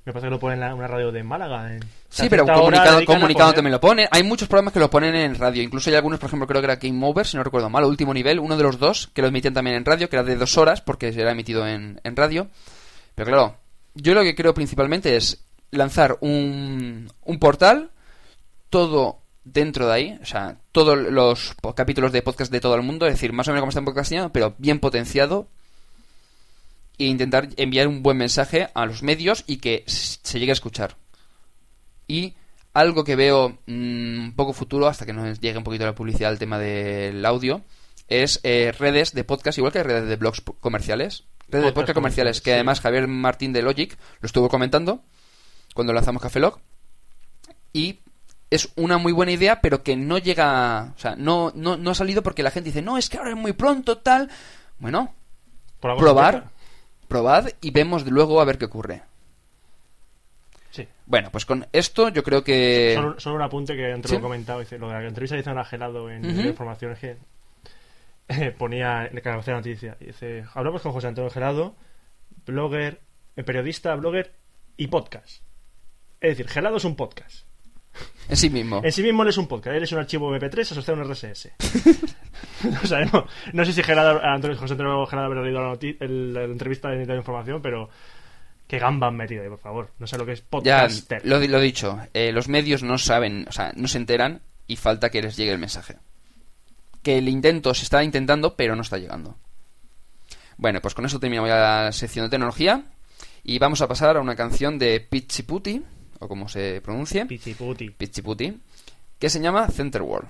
Speaker 2: Me parece que lo ponen en una radio de Málaga. en-
Speaker 4: Sí, pero comunicado, comunicado también lo pone. Hay muchos programas que lo ponen en radio. Incluso hay algunos, por ejemplo, creo que era Game Over, si no recuerdo mal, último nivel, uno de los dos, que lo emitían también en radio, que era de dos horas, porque era emitido en, en radio. Pero claro, yo lo que creo principalmente es lanzar un, un portal, todo dentro de ahí, o sea, todos los capítulos de podcast de todo el mundo, es decir, más o menos como está en podcasting, pero bien potenciado, e intentar enviar un buen mensaje a los medios y que se llegue a escuchar. Y algo que veo mm, un poco futuro, hasta que nos llegue un poquito la publicidad al tema del audio, es eh, redes de podcast, igual que redes de blogs comerciales. Redes de
Speaker 2: Podcast
Speaker 4: comerciales, que además Javier Martín de Logic lo estuvo comentando cuando lanzamos Café Lock. Y es una muy buena idea, pero que no llega. O sea, no, no, no ha salido porque la gente dice, no, es que ahora es muy pronto, tal. Bueno, probar. Probad y vemos luego a ver qué ocurre.
Speaker 2: Sí.
Speaker 4: Bueno, pues con esto yo creo que.
Speaker 2: Solo, solo un apunte que antes
Speaker 4: ¿Sí?
Speaker 2: lo he comentado. Dice, lo de la entrevista que hizo a Gelado en en informaciones que eh, ponía en la de noticia. Dice, hablamos con José Antonio Gelado, blogger, eh, periodista, blogger y podcast. Es decir, Gelado es un podcast.
Speaker 4: En sí mismo.
Speaker 2: En sí mismo él es un podcast. Él es un archivo MP3 asociado a un RSS. o sea, no, no sé si Gelado, Antonio, José Antonio Gelado habrá leído la, el- la entrevista de de información, pero qué gamba han metido ahí, por favor. No sé lo que es
Speaker 4: Ya,
Speaker 2: podcaster.
Speaker 4: lo, di- lo dicho, eh, los medios no saben, o sea, no se enteran y falta que les llegue el mensaje. Que el intento se está intentando, pero no está llegando. Bueno, pues con eso terminamos ya la sección de tecnología y vamos a pasar a una canción de Pichiputi, o como se pronuncie,
Speaker 2: Pichiputi.
Speaker 4: Pichiputi, que se llama Center World.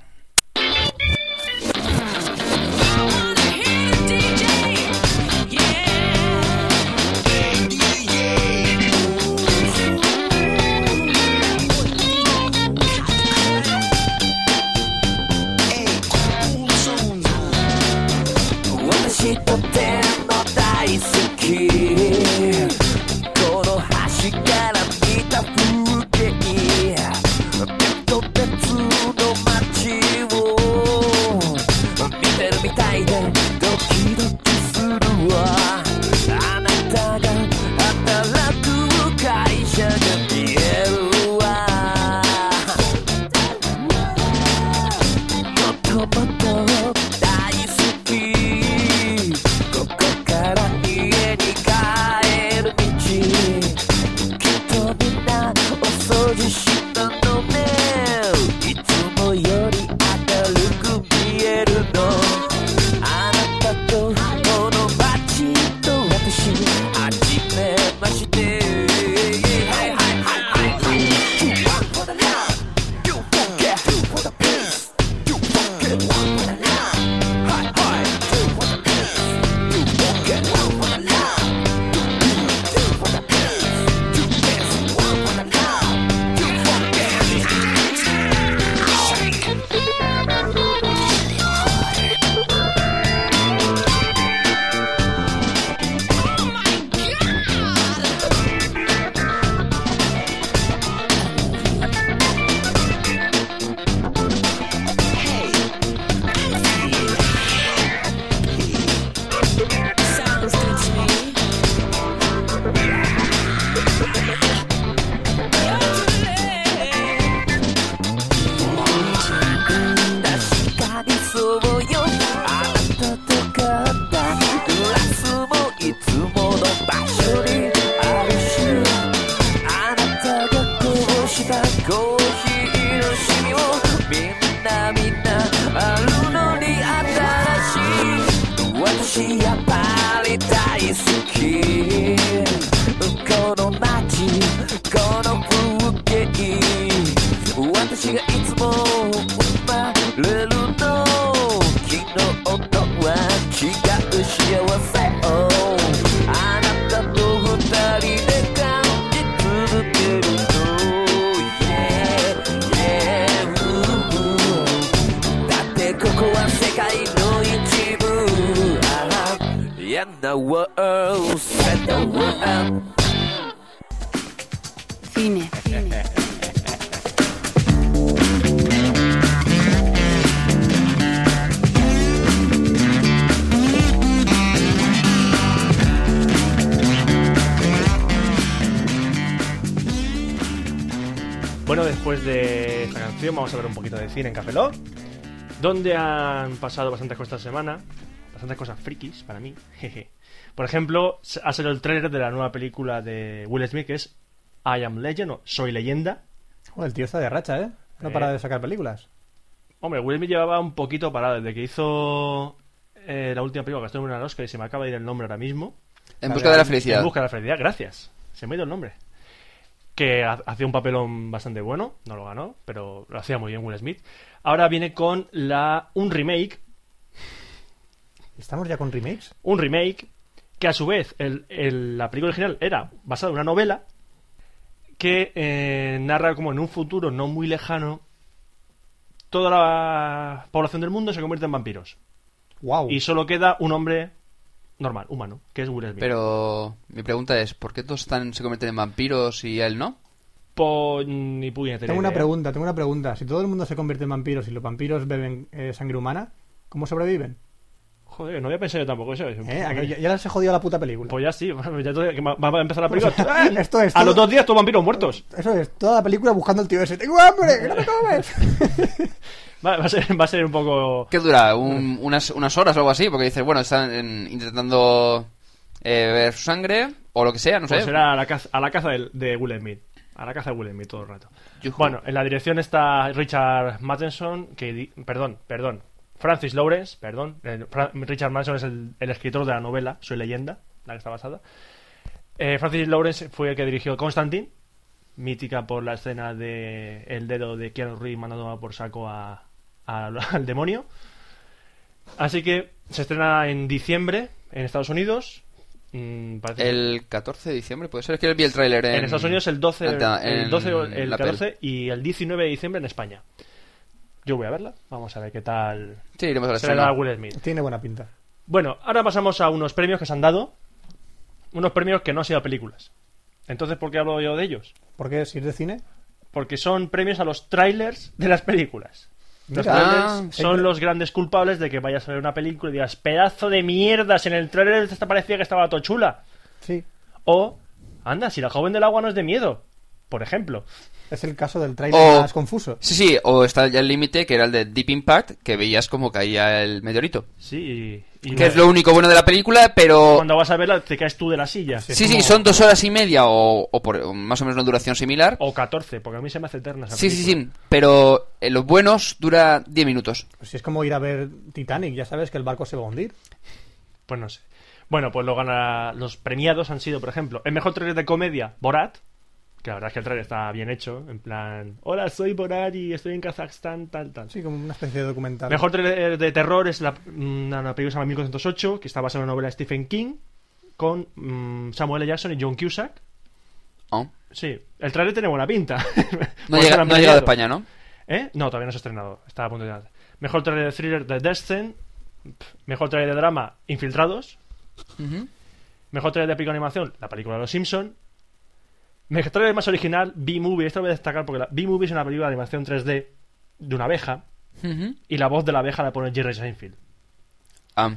Speaker 2: Pasado bastantes cosas esta semana, bastantes cosas frikis para mí. [laughs] jeje. Por ejemplo, ha salido el tráiler de la nueva película de Will Smith que es I Am Legend o Soy Leyenda.
Speaker 3: El tío está de racha, ¿eh? No
Speaker 2: Eh.
Speaker 3: para de sacar películas.
Speaker 2: Hombre, Will Smith llevaba un poquito parado desde que hizo eh, la última película que estuvo en el Oscar y se me acaba de ir el nombre ahora mismo.
Speaker 4: En busca de la felicidad.
Speaker 2: En busca de la felicidad, gracias. Se me ha ido el nombre. Que ha- hacía un papelón bastante bueno, no lo ganó, pero lo hacía muy bien Will Smith. Ahora viene con la un remake,
Speaker 3: ¿Estamos ya con remakes?
Speaker 2: un remake que a su vez el- el- la película original era basada en una novela que eh, narra como en un futuro no muy lejano toda la población del mundo se convierte en vampiros
Speaker 3: ¡Wow!
Speaker 2: y solo queda un hombre normal, humano, que es Will Smith.
Speaker 4: Pero mi pregunta es, ¿por qué todos están, se convierten en vampiros y él no?
Speaker 2: Po- ni puñetera
Speaker 3: Tengo una
Speaker 2: idea.
Speaker 3: pregunta, tengo una pregunta. Si todo el mundo se convierte en vampiros y los vampiros beben eh, sangre humana, ¿cómo sobreviven?
Speaker 2: Joder, no había pensado yo tampoco eso.
Speaker 3: ¿Eh? ¿A que Ya, ya les he jodido la puta película.
Speaker 2: Pues ya sí, [laughs] ya todo- que va va a empezar la película. ¡Ah!
Speaker 3: Esto es
Speaker 2: A
Speaker 3: todo-
Speaker 2: los dos días todos vampiros muertos.
Speaker 3: Eso es, toda la película buscando al tío ese. ¡Tengo hambre! ¡Que no me comes! [laughs]
Speaker 2: Va, va a ser, va a ser un poco...
Speaker 4: ¿Qué dura? Un- unas, unas horas o algo así? Porque dices, bueno, están en- intentando eh, ver su sangre o lo que sea, no sé.
Speaker 2: Pues era a la caza, a la caza de, Will Smith. A la caza de Will Smith todo el rato. Bueno, en la dirección está Richard Matheson, que... di- Perdón, perdón. Francis Lawrence, perdón. Eh, Fra- Richard Matheson es el, el escritor de la novela Soy Leyenda, la que está basada. Eh, Francis Lawrence fue el que dirigió Constantine, mítica por la escena de el dedo de Keanu Reeves mandando por saco a, a- [laughs] al demonio. Así que se estrena en diciembre en Estados Unidos. Mm,
Speaker 4: El 14 de diciembre, puede ser es que vi el tráiler en...
Speaker 2: en Estados Unidos el 12,
Speaker 4: en-
Speaker 2: el,
Speaker 4: en
Speaker 2: 12 o el
Speaker 4: la
Speaker 2: 14 y el 19 de diciembre en España. Yo voy a verla. Vamos a ver qué tal
Speaker 4: Sí, iremos a la
Speaker 2: se le da a
Speaker 4: estreno.
Speaker 2: Will Smith.
Speaker 3: Tiene buena pinta.
Speaker 2: Bueno, ahora pasamos a unos premios que se han dado. Unos premios que no han sido películas. Entonces, ¿por qué hablo yo de ellos?
Speaker 3: ¿Por qué? Si es de cine.
Speaker 2: Porque son premios a los trailers de las películas. Los
Speaker 3: Mira.
Speaker 2: trailers
Speaker 4: Ah,
Speaker 2: son los grandes culpables de que vayas a ver una película y digas, pedazo de mierdas, en el trailer esta parecía que estaba todo chula.
Speaker 3: Sí.
Speaker 2: O, anda, si la joven del agua no es de miedo. Por ejemplo.
Speaker 3: Es el caso del trailer
Speaker 4: O-
Speaker 3: más confuso.
Speaker 4: Sí, sí, o está ya el límite que era el de Deep Impact, que veías como caía el meteorito.
Speaker 2: Sí, y, y
Speaker 4: Que es lo único bueno de la película, pero...
Speaker 2: cuando vas a verla te caes tú de la silla.
Speaker 4: Sí, sí, son dos horas y media o, o por o más o menos una duración similar.
Speaker 2: O 14, porque a mí se me hace eterna esa
Speaker 4: Sí, sí,
Speaker 2: película.
Speaker 4: sí, pero en los buenos dura 10 minutos.
Speaker 3: Pues si es como ir a ver Titanic, ya sabes que el barco se va a hundir.
Speaker 2: Pues no sé. Bueno, pues lo gana. Los premiados han sido, por ejemplo, el mejor trailer de comedia, Borat. Que la verdad es que el trailer está bien hecho. En plan, hola, soy Borat y estoy en Kazajstán, tal, tal.
Speaker 3: Sí, como una especie de documental.
Speaker 2: Mejor trailer de terror es la, una, una película que se llama 1908, que está basada en una novela de Stephen King, con mm, Samuel L. Jackson y John Cusack.
Speaker 4: Oh.
Speaker 2: Sí, el trailer tiene buena pinta. [laughs]
Speaker 4: No, llega- no ha llegado a. España, ¿no?
Speaker 2: ¿Eh? No, todavía no se ha estrenado. Está a punto de llegar. Mejor trailer de thriller de Descent. Mejor trailer de drama, Infiltrados. Mejor trailer de película de animación, la película de Los Simpson. Mejor trailer más original, B-Movie. Esto lo voy a destacar porque la B-Movie es una película de animación 3D de una abeja. Y la voz de la abeja la pone Jerry Seinfeld.
Speaker 4: Ah,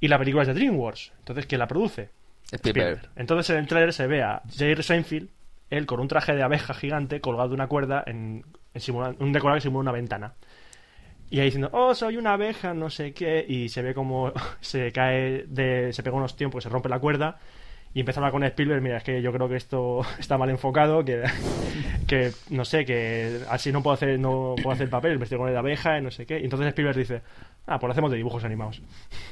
Speaker 2: Y la película es de DreamWorks. Entonces, ¿quién la produce?
Speaker 4: Spielberg.
Speaker 2: Spielberg. Entonces, en el trailer se ve a Jerry Seinfeld, él con un traje de abeja gigante colgado de una cuerda en, en simula- un decorado que simula una ventana. Y ahí diciendo, oh, soy una abeja, no sé qué. Y se ve como [laughs] se cae, de, se pega unos tiempos, se rompe la cuerda. Y empezaron a con Spielberg, mira, es que yo creo que esto [laughs] está mal enfocado, que, [laughs] que no sé, que así no puedo hacer no puedo hacer el papel, el vestido con el de abeja, y no sé qué. Y entonces Spielberg dice, ah, pues lo hacemos de dibujos animados.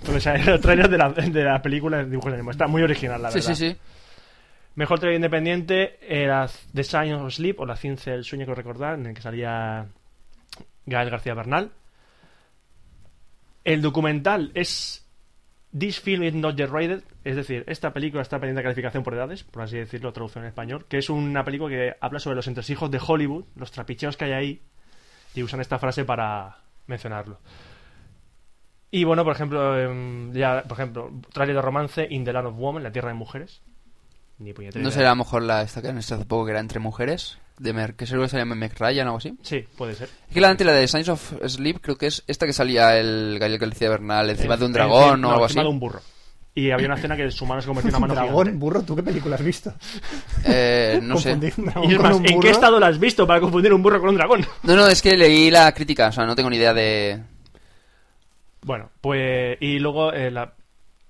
Speaker 2: Entonces [laughs] el trailer de la, de la película de dibujos animados. Está muy original, la
Speaker 4: Sí,
Speaker 2: verdad.
Speaker 4: sí, sí.
Speaker 2: Mejor trailer independiente era The Science of Sleep o La ciencia del sueño, que recordar, en el que salía Gael García Bernal. El documental es This Film is Not Yet Rated, es decir, esta película está pendiente de calificación por edades, por así decirlo, traducción en español, que es una película que habla sobre los entresijos de Hollywood, los trapicheos que hay ahí, y usan esta frase para mencionarlo. Y bueno, por ejemplo, em, ya, por ejemplo, trailer de romance In the Land of Women, La Tierra de Mujeres. Ni
Speaker 4: ¿No será a lo mejor la esta que han hecho hace poco que era entre mujeres? De Mer que seguro que salía Meg Ryan o algo así.
Speaker 2: Sí, puede ser.
Speaker 4: Es que la antes, la de Science of Sleep, creo que es esta que salía el Gael García Bernal encima de un dragón o algo así.
Speaker 2: encima de un burro. Y había una escena que su mano se convertía en una mano
Speaker 3: Dragón,
Speaker 2: gigante.
Speaker 3: burro, ¿tú qué película has visto?
Speaker 4: Eh, no sé.
Speaker 2: Y es más, ¿en
Speaker 3: burro.
Speaker 2: qué estado la has visto para confundir un burro con un dragón?
Speaker 4: No, no, es que leí la crítica, o sea, no tengo ni idea de...
Speaker 2: Bueno, pues. Y luego eh, la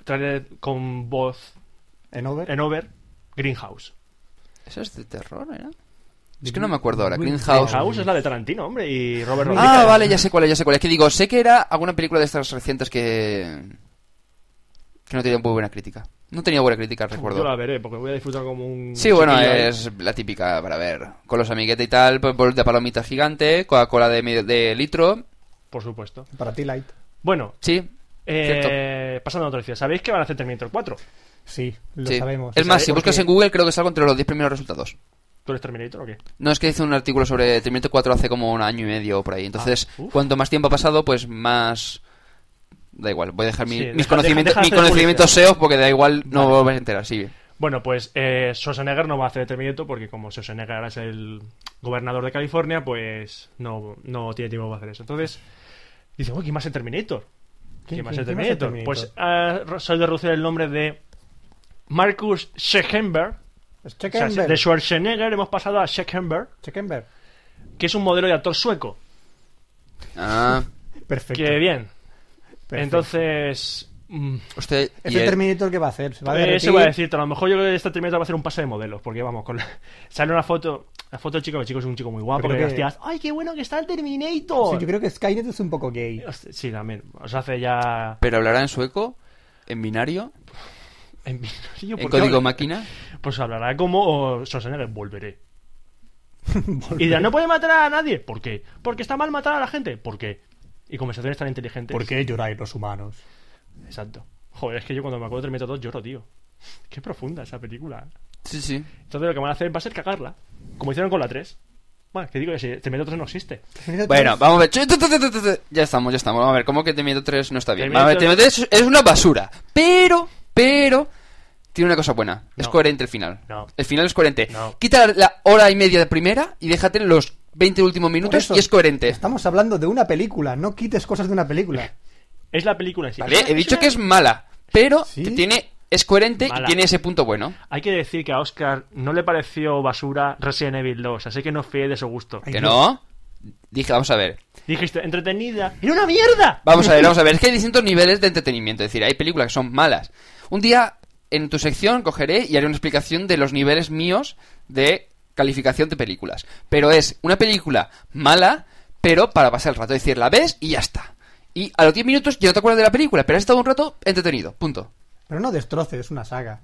Speaker 2: trailer con voz
Speaker 3: En Over.
Speaker 2: en over, Greenhouse.
Speaker 4: ¿Eso es de terror, era? Es que no me acuerdo ahora. Greenhouse.
Speaker 2: Greenhouse es la de Tarantino, hombre, y Robert
Speaker 4: Ah,
Speaker 2: Rodríguez.
Speaker 4: vale, ya sé cuál es, ya sé cuál es. Que digo, sé que era alguna película de estas recientes que... Que no tenía muy buena crítica. No tenía buena crítica,
Speaker 2: Yo la
Speaker 4: recuerdo.
Speaker 2: veré, porque voy a disfrutar como un.
Speaker 4: Sí, bueno, es la típica para ver. Con los amiguetes y tal, pues bol de palomita gigante, Coca-Cola de, medio- de litro.
Speaker 2: Por supuesto.
Speaker 3: Para ti, Light.
Speaker 2: Bueno,
Speaker 4: Sí,
Speaker 2: eh, pasando a otra noticia. ¿Sabéis que van a hacer Terminator 4?
Speaker 3: Sí, lo
Speaker 4: sí.
Speaker 3: sabemos.
Speaker 4: Es más, si
Speaker 3: Porque-
Speaker 4: buscas en Google, creo que salgo entre los 10 primeros resultados.
Speaker 2: ¿Tú eres Terminator o qué?
Speaker 4: No, es que hice un artículo sobre Terminator 4 hace como un año y medio o por ahí. Entonces,
Speaker 2: Ah,
Speaker 4: cuanto más tiempo ha pasado, pues más... Da igual, voy a dejar mi-
Speaker 2: Sí,
Speaker 4: mis
Speaker 2: deja-
Speaker 4: conocimientos,
Speaker 2: deja- deja
Speaker 4: mis conocimientos. SEO porque da igual, no
Speaker 2: Vale.
Speaker 4: os vais a enterar, sí.
Speaker 2: Bueno, pues eh, Schwarzenegger no va a hacer Terminator porque como Schwarzenegger ahora es el gobernador de California, pues no, no tiene tiempo para hacer eso. Entonces, dice, uy, ¿quién va a ser Terminator? ¿Quién,
Speaker 3: quién va a ser
Speaker 2: Terminator? Pues ha salido a reducir el nombre de Marcus Scheckenberg.
Speaker 3: Es
Speaker 2: O sea, de Schwarzenegger hemos pasado a Scheckenberg,
Speaker 3: Checkenberg.
Speaker 2: que es un modelo de actor sueco.
Speaker 4: Ah,
Speaker 3: Perfecto.
Speaker 2: Que bien.
Speaker 3: perfecto.
Speaker 2: Entonces, mm,
Speaker 4: usted... y
Speaker 3: ¿Ese
Speaker 4: él-
Speaker 3: Terminator qué va a hacer? ¿Se va a?
Speaker 2: Eso iba a decirte, a lo mejor yo creo que este Terminator va a ser un pase de modelos, porque vamos, con la- [laughs] sale una foto, la foto del chico, el chico es un chico muy guapo, que
Speaker 3: creo que-
Speaker 2: ¡ay, qué bueno que está el Terminator!
Speaker 3: Sí, yo creo que Skynet es un poco gay.
Speaker 2: Sí, también, os hace ya...
Speaker 4: ¿Pero hablará en sueco? ¿En binario?
Speaker 2: En, binario,
Speaker 4: ¿En
Speaker 2: ¿por qué
Speaker 4: código
Speaker 2: habla?
Speaker 4: máquina?
Speaker 2: Pues hablará como Schwarzenegger, volveré. [laughs] Y dirá, no puede matar a nadie, ¿por qué? Porque está mal matar a la gente, ¿por qué? Y conversaciones tan inteligentes.
Speaker 3: ¿Por qué lloráis los humanos?
Speaker 2: Exacto. Joder, es que yo cuando me acuerdo de Terminator 2 lloro, tío. [laughs] Qué profunda esa película.
Speaker 4: Sí, sí.
Speaker 2: Entonces lo que van a hacer va a ser cagarla. Como hicieron con la 3. Bueno, que digo que si Terminator 3 no existe.
Speaker 4: Bueno, vamos a ver. Ya estamos, ya estamos. Vamos a ver, ¿cómo que Terminator 3 no está bien? Vamos a ver,
Speaker 2: Terminator-
Speaker 4: Terminator 3 es una basura. Pero, pero... Tiene una cosa buena. Es coherente el final.
Speaker 2: No.
Speaker 4: El final es coherente.
Speaker 2: No.
Speaker 4: Quita la hora y media de primera y déjate los 20 últimos minutos
Speaker 3: eso,
Speaker 4: y es coherente.
Speaker 3: Estamos hablando de una película, no quites cosas de una película. [laughs]
Speaker 2: Es la película sí.
Speaker 4: Vale, he dicho que es mala, pero
Speaker 3: ¿Sí?
Speaker 4: que tiene es coherente
Speaker 2: Mala.
Speaker 4: y tiene ese punto bueno.
Speaker 2: Hay que decir que a Oscar no le pareció basura Resident Evil 2, así que no fíe de su gusto.
Speaker 4: Que no. Dije, vamos a ver.
Speaker 2: Dijiste, entretenida. ¡Era una mierda!
Speaker 4: Vamos a ver, vamos a ver. Es que hay [laughs] distintos niveles de entretenimiento. Es decir, hay películas que son malas. Un día, en tu sección, cogeré y haré una explicación de los niveles míos de calificación de películas. Pero es una película mala, pero para pasar el rato. Es decir, la ves y ya está. Y a los 10 minutos ya no te acuerdas de la película, pero has estado un rato entretenido. Punto.
Speaker 3: Pero no destroces una saga.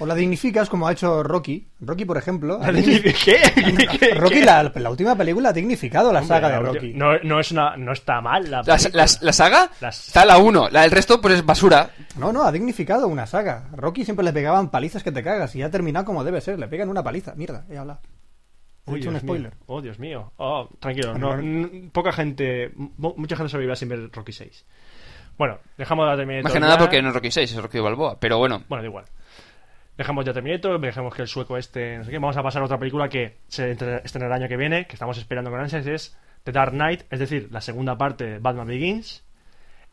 Speaker 3: O la dignificas como ha hecho Rocky. Rocky, por ejemplo. ha
Speaker 2: ¿Qué?
Speaker 3: digni-
Speaker 2: ¿Qué? ¿Qué? [laughs]
Speaker 3: Rocky, la, la última película ha dignificado la
Speaker 2: Hombre,
Speaker 3: saga de
Speaker 2: la-
Speaker 3: Rocky.
Speaker 2: No, no es una, no está mal la
Speaker 4: La,
Speaker 2: película.
Speaker 4: la- la saga
Speaker 2: Las-
Speaker 4: está la 1. La del resto, pues es basura.
Speaker 3: No, no, ha dignificado una saga. Rocky siempre le pegaban palizas que te cagas y ha terminado como debe ser. Le pegan una paliza. Mierda, he hablado. He
Speaker 2: Uy,
Speaker 3: hecho un
Speaker 2: mío.
Speaker 3: spoiler.
Speaker 2: Oh, Dios mío. Oh, tranquilo. No, poca gente, mu- mucha gente sobrevivirá sin ver Rocky 6. Bueno, dejamos la Terminator.
Speaker 4: Más que nada
Speaker 2: ya.
Speaker 4: porque no es Rocky 6, es Rocky Balboa. Pero bueno,
Speaker 2: Bueno, da igual. Dejamos ya Terminator, dejamos que el sueco este, no sé qué. Vamos a pasar a otra película que se estrenará el año que viene, que estamos esperando con ansias, es The Dark Knight, es decir, la segunda parte de Batman Begins,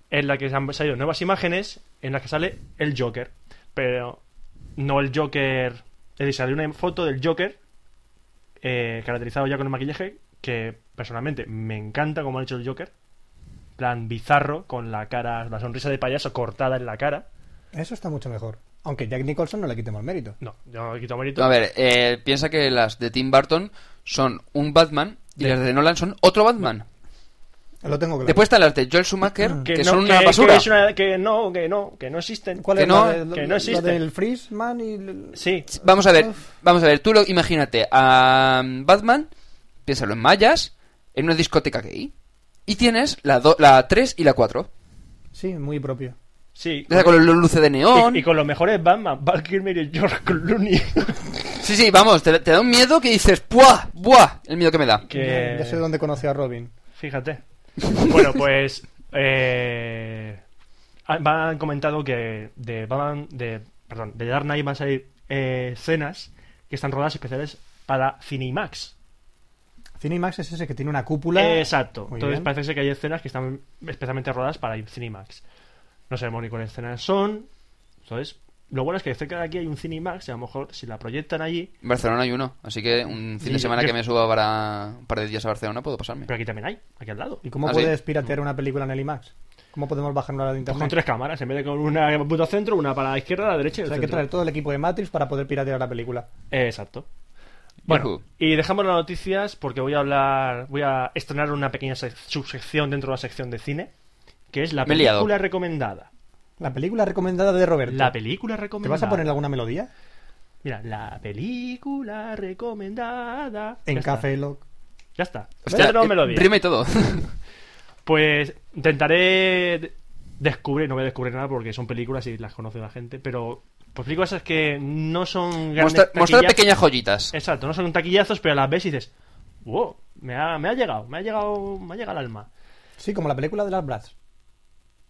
Speaker 2: en la que se han salido nuevas imágenes en las que sale el Joker. Pero no el Joker... Es decir, sale una foto del Joker eh, caracterizado ya con el maquillaje, que personalmente me encanta como ha hecho el Joker. plan bizarro, con la cara, la sonrisa de payaso cortada en la cara.
Speaker 3: Eso está mucho mejor. Aunque Jack Nicholson no le quitemos mérito.
Speaker 2: No, yo no quito mérito.
Speaker 4: A ver, eh, piensa que las de Tim Burton son un Batman y las de Nolan son otro Batman.
Speaker 3: Lo tengo claro.
Speaker 4: Después están las de Joel Schumacher, que,
Speaker 2: no,
Speaker 4: son
Speaker 2: que-
Speaker 4: una
Speaker 2: que
Speaker 4: basura.
Speaker 2: es una- que no, que no, que no existen.
Speaker 3: ¿Cuál
Speaker 4: que
Speaker 3: es
Speaker 4: no,
Speaker 3: la de-
Speaker 2: que no
Speaker 3: lo
Speaker 2: existe.
Speaker 3: del Freeze Man y el-
Speaker 2: Sí,
Speaker 4: Vamos a ver, vamos a ver, tú lo, imagínate a um, Batman, piénsalo en mallas, en una discoteca gay, y tienes la, do- la 3 y la 4.
Speaker 3: Sí, muy propio.
Speaker 2: Sí.
Speaker 4: O sea, con los luces de neón.
Speaker 2: Y, y con los mejores Batman, Val Kilmer y George Clooney. [laughs]
Speaker 4: Sí, sí, vamos, te, te da un miedo que dices, ¡buah! ¡buah! El miedo que me da.
Speaker 2: que...
Speaker 3: Ya sé dónde conocí a Robin.
Speaker 2: Fíjate. [laughs] Bueno, pues. Eh, han han comentado que de Batman. De, perdón, de Dark Knight van a salir eh, escenas que están rodadas especiales para Cinemax.
Speaker 3: Cinemax es ese que tiene una cúpula.
Speaker 2: Exacto.
Speaker 3: Muy
Speaker 2: Entonces
Speaker 3: bien.
Speaker 2: parece ser que hay escenas que están especialmente rodadas para Cinemax. No sabemos ni cuáles escenas son. Entonces, lo bueno es que cerca de aquí hay un Cinemax y a lo mejor si la proyectan allí.
Speaker 4: En Barcelona hay uno, así que un fin de semana que me suba para un par de días a Barcelona puedo pasarme.
Speaker 2: Pero aquí también hay, aquí al lado.
Speaker 3: ¿Y cómo
Speaker 4: ¿Ah, sí?
Speaker 3: puedes piratear una película en el IMAX? ¿Cómo podemos bajarnos la de
Speaker 2: Pues
Speaker 3: internet?
Speaker 2: con tres cámaras, en vez de con una puto centro, una para la izquierda, la derecha y
Speaker 3: O sea, hay que traer todo el equipo de Matrix para poder piratear la película.
Speaker 2: Eh, Exacto. Bueno, y dejamos las noticias porque voy a hablar, voy a estrenar una pequeña sec- subsección dentro de la sección de cine, que es la
Speaker 4: Me
Speaker 2: película recomendada.
Speaker 3: La película recomendada de Roberto.
Speaker 2: La película
Speaker 3: ¿Te
Speaker 2: recomendada.
Speaker 3: vas a poner alguna melodía?
Speaker 2: Mira, la película recomendada.
Speaker 3: En
Speaker 2: Ya está,
Speaker 3: Café Lock.
Speaker 2: Ya está.
Speaker 4: Hostia,
Speaker 2: ya tenemos
Speaker 4: eh,
Speaker 2: melodía.
Speaker 4: rima y todo. [laughs]
Speaker 2: Pues intentaré de- descubrir, no voy a descubrir nada porque son películas y las conoce la gente, pero pues películas esas que no son grandes
Speaker 4: Mostrar, pequeñas joyitas.
Speaker 2: Exacto, no son taquillazos, pero a las ves y dices, wow, me ha, me ha llegado, me ha llegado, me ha llegado al alma.
Speaker 3: Sí, como la película de las Bratz.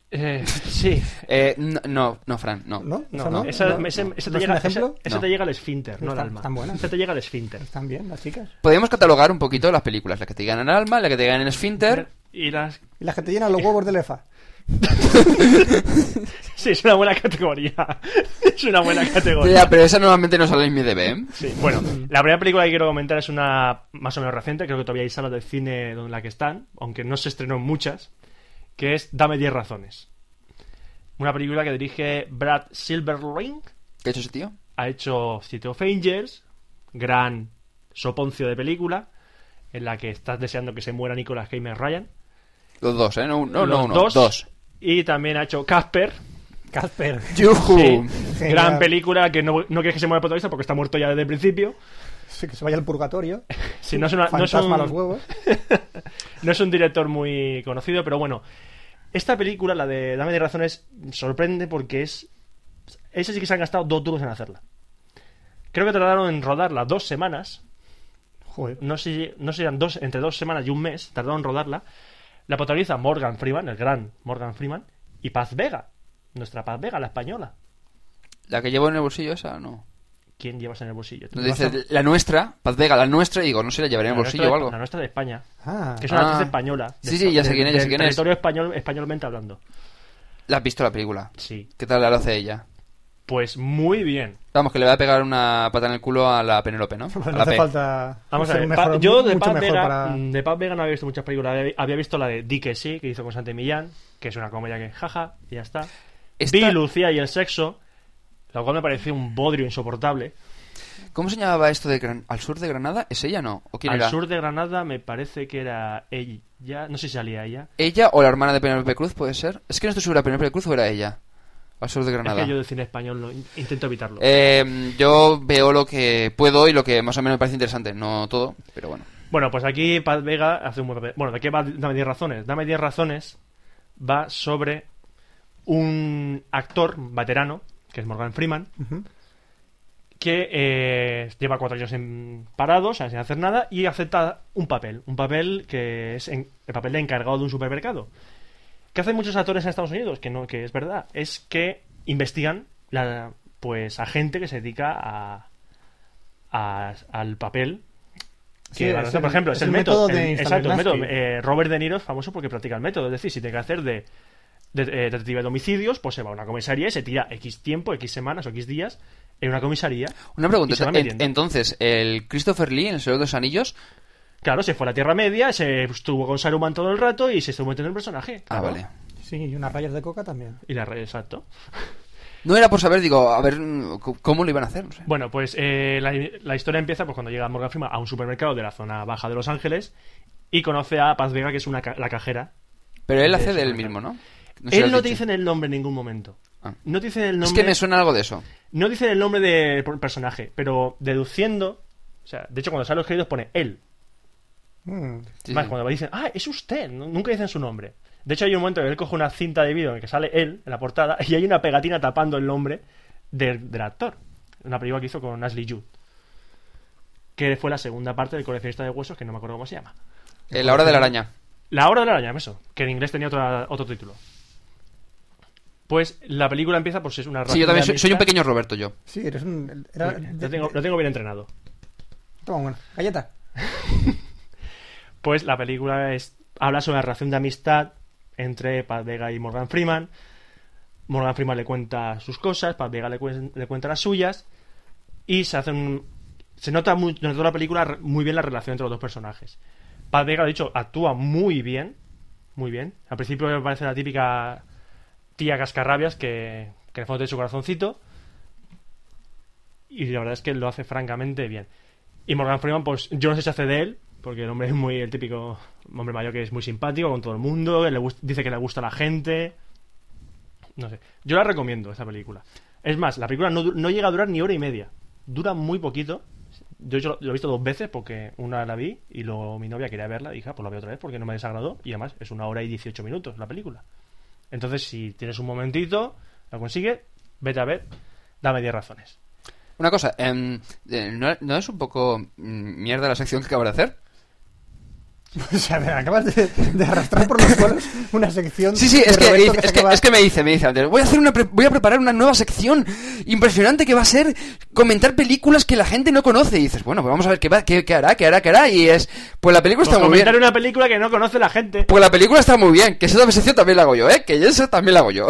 Speaker 2: Eh, sí,
Speaker 4: Eh, no, no, no, Fran, no.
Speaker 3: ¿No?
Speaker 2: no,
Speaker 3: ¿Esa no?
Speaker 2: esa,
Speaker 3: ¿No?
Speaker 2: ese-
Speaker 3: ¿No
Speaker 2: ese
Speaker 3: es
Speaker 2: te llega,
Speaker 3: ejemplo?
Speaker 2: ese- ese
Speaker 4: No.
Speaker 2: te llega al esfínter, no al
Speaker 3: Están-
Speaker 2: alma.
Speaker 3: están buenas.
Speaker 2: Ese te llega al esfínter.
Speaker 3: Están bien las chicas.
Speaker 4: Podemos catalogar un poquito las películas, las que te llegan al alma, las que te llegan en esfínter.
Speaker 2: Y las...
Speaker 3: Y las que te llenan los huevos de lefa. [laughs]
Speaker 2: Sí, es una buena categoría. es una buena categoría.
Speaker 4: Ya, pero esa normalmente no sale en mi DB, ¿eh?
Speaker 2: Sí, bueno, la primera película que quiero comentar es una más o menos reciente, creo que todavía hay salas de cine donde la que están, aunque no se estrenó en muchas, que es Dame 10 razones. Una película que dirige Brad Silverling,
Speaker 4: ¿Qué ha hecho ese tío?
Speaker 2: ha hecho City of Angels, gran soponcio de película, en la que estás deseando que se muera Nicolas Cage Ryan.
Speaker 4: Los dos, ¿eh? No, no,
Speaker 2: Los
Speaker 4: no uno,
Speaker 2: dos.
Speaker 4: dos.
Speaker 2: Y también ha hecho Casper,
Speaker 3: Casper.
Speaker 2: Sí, gran película que no, no quieres que se muera el protagonista porque está muerto ya desde el principio.
Speaker 3: Sí, que se vaya al purgatorio. [laughs]
Speaker 2: Si no es, una- no es un-
Speaker 3: a los huevos. [laughs]
Speaker 2: No es un director muy conocido, pero bueno. Esta película, la de Dame de Razones, sorprende porque es. Esa sí que se han gastado dos duros en hacerla. Creo que tardaron en rodarla dos semanas.
Speaker 3: Joder.
Speaker 2: No sé, no sé, eran dos, entre dos semanas y un mes. Tardaron en rodarla. La protagoniza Morgan Freeman, el gran Morgan Freeman. Y Paz Vega. Nuestra Paz Vega, la española.
Speaker 4: ¿La que llevo en el bolsillo esa? No.
Speaker 2: ¿Quién llevas en el bolsillo? tú?
Speaker 4: La nuestra, Paz Vega, la nuestra, y digo, no sé, la llevaré en el bolsillo o algo.
Speaker 2: La nuestra de España.
Speaker 3: Ah,
Speaker 2: Que es una
Speaker 4: Ah.
Speaker 2: actriz española. de-
Speaker 4: Sí, sí, ya sé quién es, ya sé quién es.
Speaker 2: territorio español, españolmente hablando.
Speaker 4: ¿La has visto la película?
Speaker 2: Sí.
Speaker 4: ¿Qué tal la hace ella?
Speaker 2: Pues muy bien.
Speaker 4: Vamos, que le va a pegar una pata en el culo a la Penélope, ¿no? [laughs]
Speaker 3: no
Speaker 4: A la
Speaker 3: hace
Speaker 4: P.
Speaker 3: falta.
Speaker 2: Vamos a ver,
Speaker 3: mejor-
Speaker 2: yo de Paz, Vega,
Speaker 3: para-
Speaker 2: mm, de Paz Vega no había visto muchas películas. Había- Había visto la de Di que sí, que hizo con Santi Millán, que es una comedia que jaja, y ya está.
Speaker 4: Esta-
Speaker 2: Vi Lucía y el sexo, lo cual me pareció un bodrio insoportable.
Speaker 4: ¿Cómo se llamaba esto de Gran- al sur de Granada? ¿Es ella no? ¿O quién
Speaker 2: Al
Speaker 4: era?
Speaker 2: sur de Granada me parece que era ella, no sé si salía ella.
Speaker 4: ¿Ella o la hermana de Penélope Cruz puede ser? Es que no estoy segura, ¿Penélope Cruz o era ella? Al sur de Granada.
Speaker 2: Es que yo de cine español intento evitarlo.
Speaker 4: Eh, yo veo lo que puedo y lo que más o menos me parece interesante. No todo, pero bueno.
Speaker 2: Bueno, pues aquí Paz Vega hace un buen papel. Bueno, ¿de qué va Dame 10 razones? Dame 10 razones va sobre un actor veterano, que es Morgan Freeman, que eh, lleva cuatro años en parado, o sea, sin hacer nada, y acepta un papel, un papel que es en- el papel de encargado de un supermercado. ¿Qué hacen muchos actores en Estados Unidos? Que no, que es verdad, es que investigan la, pues a gente que se dedica a, a- al papel.
Speaker 3: Sí,
Speaker 2: Que,
Speaker 3: es
Speaker 2: por ejemplo, es, el
Speaker 3: el
Speaker 2: método.
Speaker 3: método de
Speaker 2: el- exacto, el método. Eh, Robert De Niro es famoso porque practica el método. Es decir, si tiene que hacer de, detective de homicidios, pues se va a una comisaría y se tira X tiempo, X semanas o X días en una comisaría.
Speaker 4: Una pregunta.
Speaker 2: Y se va
Speaker 4: en- entonces, el Christopher Lee en El Señor de los Anillos.
Speaker 2: Claro, se fue a la Tierra Media, se estuvo con Saruman todo el rato y se estuvo metiendo en el personaje.
Speaker 4: Ah,
Speaker 2: Claro.
Speaker 4: vale.
Speaker 3: Sí, y unas rayas de coca también.
Speaker 2: Y la red, exacto.
Speaker 4: No era por saber, digo, a ver mm, cómo lo iban a hacer, no sé.
Speaker 2: Bueno, pues eh, la, la historia empieza pues, cuando llega Morgan Freeman a un supermercado de la zona baja de Los Ángeles y conoce a Paz Vega, que es una ca- la cajera.
Speaker 4: Pero él hace del mismo, ¿no? No sé
Speaker 2: Él no te dice el nombre en ningún momento.
Speaker 4: Ah.
Speaker 2: No te dice el nombre.
Speaker 4: Es que me suena algo de eso.
Speaker 2: No dice el nombre del personaje, pero deduciendo. O sea, de hecho, cuando salen los créditos pone él.
Speaker 3: Mm.
Speaker 4: Sí,
Speaker 2: Más
Speaker 4: sí.
Speaker 2: cuando dicen, ah, es usted. Nu- Nunca dicen su nombre. De hecho, hay un momento que él coge una cinta de vídeo en el que sale él en la portada y hay una pegatina tapando el nombre del, del actor. Una película que hizo con Ashley Judd. Que fue la segunda parte del coleccionista de huesos, que no me acuerdo cómo se llama.
Speaker 4: Eh, la hora de la araña.
Speaker 2: La hora de la araña, eso. Que en inglés tenía otra- otro título. Pues la película empieza, pues es una
Speaker 4: Sí, yo
Speaker 2: relación
Speaker 4: también soy, soy un pequeño Roberto, yo.
Speaker 3: Sí, eres un... era-
Speaker 2: Sí,
Speaker 3: de-
Speaker 2: Lo tengo, lo tengo bien entrenado.
Speaker 3: Toma, bueno. Galleta. [laughs]
Speaker 2: Pues la película es, habla sobre la relación de amistad entre Paz Vega y Morgan Freeman. Morgan Freeman le cuenta sus cosas, Paz Vega le, cuen- le cuenta las suyas. Y se hace un- Se nota muy, durante toda la película muy bien la relación entre los dos personajes. Paz Vega, de hecho, actúa muy bien. Muy bien. Al principio me parece la típica tía cascarrabias que, que en el su corazoncito. Y la verdad es que lo hace francamente bien. Y Morgan Freeman, pues yo no sé si hace de él, porque el hombre es muy el típico hombre mayor que es muy simpático con todo el mundo, le dice que le gusta a la gente. No sé. Yo la recomiendo, esta película. Es más, la película no, no llega a durar ni hora y media. Dura muy poquito. Yo, yo lo he visto dos veces porque una la vi y luego mi novia quería verla dije, "Ah, pues la veo otra vez porque no me desagradó. Y además es una hora y 18 minutos la película. Entonces, si tienes un momentito, la consigues, vete a ver, dame 10 razones.
Speaker 4: Una cosa, em, eh, ¿no, es un poco mm, mierda la sección que acabas de hacer? [laughs]
Speaker 3: O sea, me acabas de, de arrastrar por los suelos una sección.
Speaker 4: Sí, sí,
Speaker 3: de
Speaker 4: es que, es, que,
Speaker 3: acaba-
Speaker 4: es que me dice, me dice antes, voy a hacer una pre- voy a preparar una nueva sección impresionante que va a ser comentar películas que la gente no conoce. Y dices, bueno, pues vamos a ver qué, va, qué, qué hará, qué hará, qué hará. Y es, pues la película
Speaker 2: Pues
Speaker 4: está muy bien.
Speaker 2: comentar una película que no conoce la gente.
Speaker 4: Pues la película está muy bien, que esa sección también la hago yo, ¿eh? Que esa también la hago yo.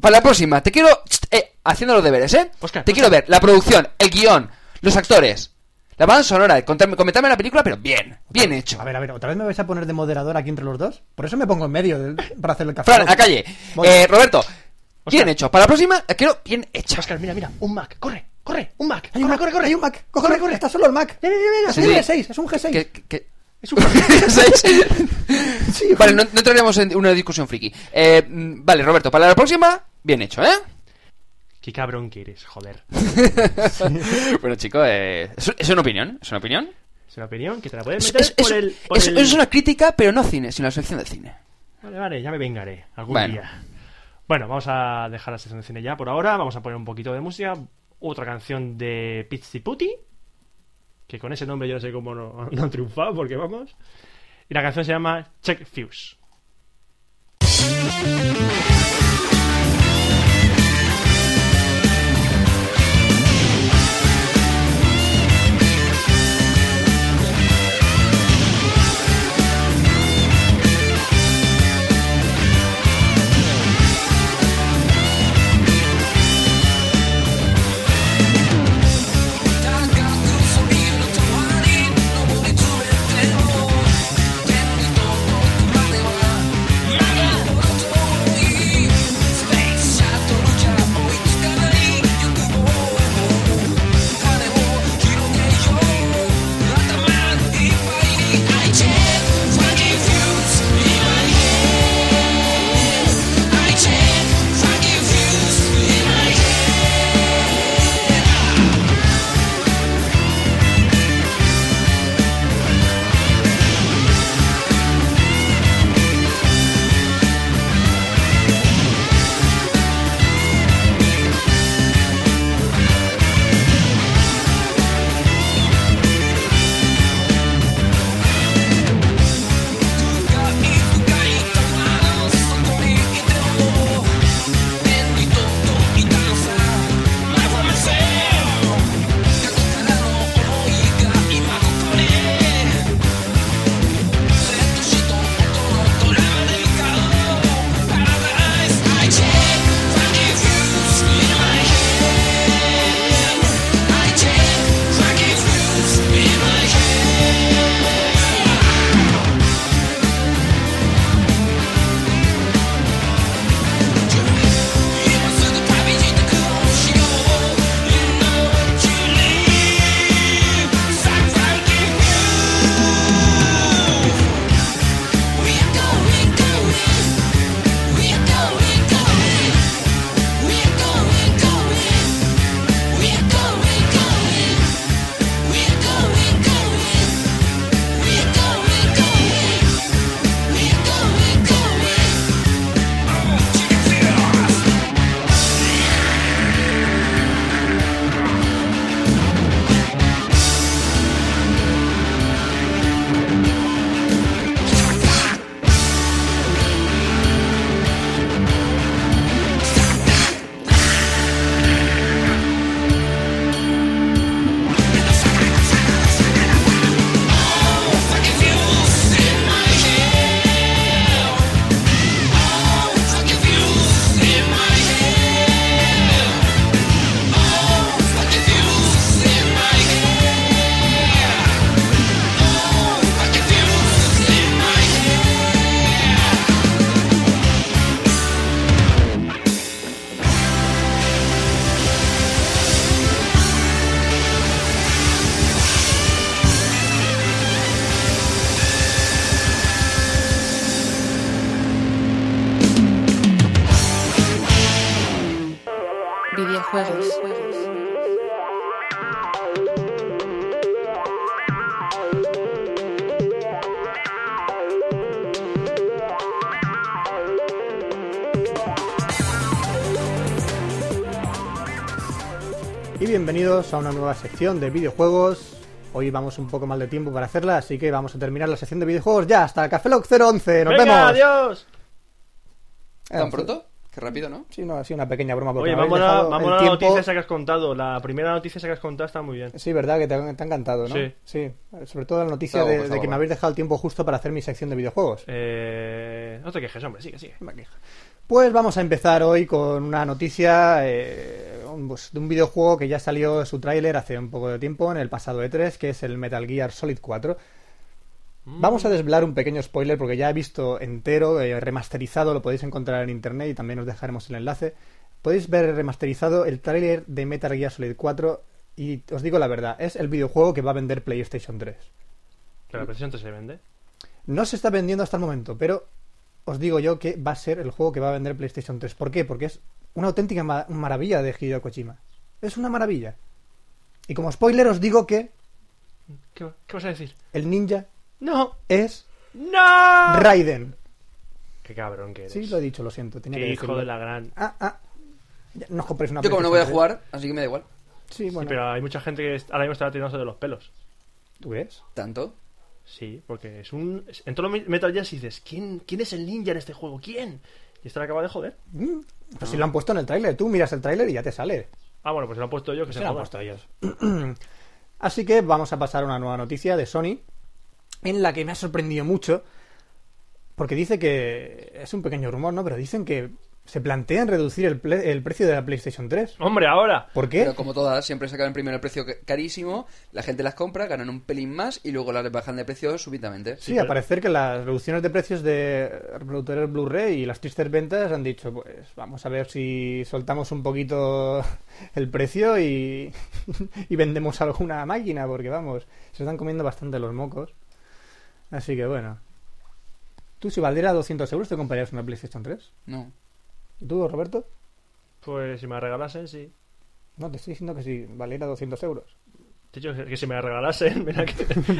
Speaker 4: Para la próxima, te quiero... Eh, haciendo los deberes, ¿eh?
Speaker 2: Oscar,
Speaker 4: te quiero ver la producción, el guion, los actores, la banda sonora, contarme, comentarme la película, pero bien, bien hecho.
Speaker 3: A ver, a ver, ¿otra vez me vais a poner de moderador aquí entre los dos? Por eso me pongo en medio para hacer el café.
Speaker 4: Fran, a calle. Eh, Roberto, bien hecho. Para la próxima, la quiero bien hecha.
Speaker 2: Oscar, mira, mira, un Mac, corre, corre, un Mac,
Speaker 3: Hay un
Speaker 2: corre,
Speaker 3: Mac,
Speaker 2: corre, corre.
Speaker 3: hay un Mac. Corre, corre, está solo el Mac. Mira, mira, mira, es un
Speaker 4: sí.
Speaker 3: G6, es un G6.
Speaker 4: Que- que- que-
Speaker 2: Es un
Speaker 4: ¿Seis? [laughs] [laughs]
Speaker 3: Sí,
Speaker 4: vale, no, no entraremos en una discusión friki. Eh, mm, vale, Roberto, para la próxima, bien hecho, ¿eh?
Speaker 2: Qué cabrón que eres, joder. [laughs]
Speaker 4: bueno, chicos, eh, es, es una opinión, es una opinión.
Speaker 2: Es una opinión que te la puedes
Speaker 4: Es,
Speaker 2: meter
Speaker 4: es- es-
Speaker 2: por el... por
Speaker 4: es-
Speaker 2: el-
Speaker 4: es una crítica, pero no cine, sino la sección de cine.
Speaker 2: Vale, vale, ya me vengaré algún
Speaker 4: Bueno.
Speaker 2: día. Bueno, vamos a dejar la sesión de cine ya por ahora. Vamos a poner un poquito de música. Otra canción de Pizzi Putti. Que con ese nombre yo no sé cómo no, [laughs] no han triunfado, porque vamos. Y la canción se llama Check Fuse.
Speaker 3: Bienvenidos a una nueva sección de videojuegos. Hoy vamos un poco mal de tiempo para hacerla, así que vamos a terminar la sección de videojuegos ya. Hasta Café Lock 011. ¡Nos
Speaker 2: ¡Venga,
Speaker 3: vemos!
Speaker 2: adiós!
Speaker 4: ¿Tan pronto? Qué rápido, ¿no?
Speaker 3: Sí, no, ha sido una pequeña broma. porque
Speaker 2: Oye, vamos a, vamos
Speaker 3: el
Speaker 2: a la
Speaker 3: tiempo-
Speaker 2: noticia esa que has contado. La primera noticia esa que has contado está muy bien.
Speaker 3: Sí, verdad que te, ha encantado, ¿no?
Speaker 2: Sí.
Speaker 3: Sobre todo la noticia de, que me habéis dejado el tiempo justo para hacer mi sección de videojuegos.
Speaker 2: Eh, no te quejes, hombre, sigue, sigue.
Speaker 3: Me queja. Pues vamos a empezar hoy con una noticia eh, pues, de un videojuego que ya salió su tráiler hace un poco de tiempo, en el pasado E3, que es el Metal Gear Solid 4. Vamos a desvelar un pequeño spoiler porque ya he visto entero, eh, remasterizado, lo podéis encontrar en internet y también os dejaremos el enlace. Podéis ver remasterizado el tráiler de Metal Gear Solid 4 y os digo la verdad, es el videojuego que va a vender PlayStation 3.
Speaker 2: Que la PlayStation 3 se vende.
Speaker 3: No se está vendiendo hasta el momento, pero os digo yo que va a ser el juego que va a vender PlayStation 3. ¿Por qué? Porque es una auténtica ma- maravilla de Hideo Kojima. Es una maravilla. Y como spoiler os digo que
Speaker 2: ¿Qué, qué vas a decir?
Speaker 3: el ninja
Speaker 2: ¡No!
Speaker 3: es
Speaker 2: ¡No!
Speaker 3: Raiden.
Speaker 2: ¡Qué cabrón que eres!
Speaker 3: Sí, lo he dicho, lo siento. Tenía
Speaker 2: ¡Qué
Speaker 3: que
Speaker 2: hijo
Speaker 3: decirlo.
Speaker 2: de la gran...
Speaker 3: Ah, ah. Ya, no os compréis una
Speaker 4: Yo como no voy a jugar, así que me da igual.
Speaker 3: 3. Sí, bueno.
Speaker 2: Sí, pero hay mucha gente que ahora mismo está tirándose de los pelos.
Speaker 3: ¿Tú ves?
Speaker 4: ¿Tanto?
Speaker 2: Sí, porque es un... En todos los Metal Gear dices, ¿quién, ¿quién es el ninja en este juego? ¿Quién? Y esto le acaba de joder.
Speaker 3: Mm, Pues si lo han puesto en el tráiler. Tú miras el tráiler y ya te sale.
Speaker 2: Ah, bueno, pues se lo han puesto yo, que
Speaker 3: Se
Speaker 2: se
Speaker 3: lo han puesto ellos. [clears throat] Así que vamos a pasar a una nueva noticia de Sony, en la que me ha sorprendido mucho, porque dice que es un pequeño rumor, ¿no? Pero dicen que se plantean reducir el, ple- el precio de la PlayStation 3.
Speaker 2: ¡Hombre, ahora!
Speaker 3: ¿Por qué?
Speaker 4: Pero como todas, siempre sacan primero el precio ca- carísimo, la gente las compra, ganan un pelín más y luego las bajan de precio súbitamente.
Speaker 3: Sí,
Speaker 2: Sí, pero-
Speaker 3: a parecer que las reducciones de precios de reproductores Blu-ray y las tristes ventas han dicho, pues vamos a ver si soltamos un poquito [laughs] el precio y, [laughs] y vendemos alguna máquina, porque vamos, se están comiendo bastante los mocos. Así que bueno. Tú si valiera 200 euros te comprarías una PlayStation 3.
Speaker 4: No.
Speaker 3: ¿Y tú, Roberto?
Speaker 2: Pues si me la regalasen, sí.
Speaker 3: No, te estoy diciendo que si valiera 200 euros.
Speaker 2: De hecho, que si me la regalasen, [laughs] mira que...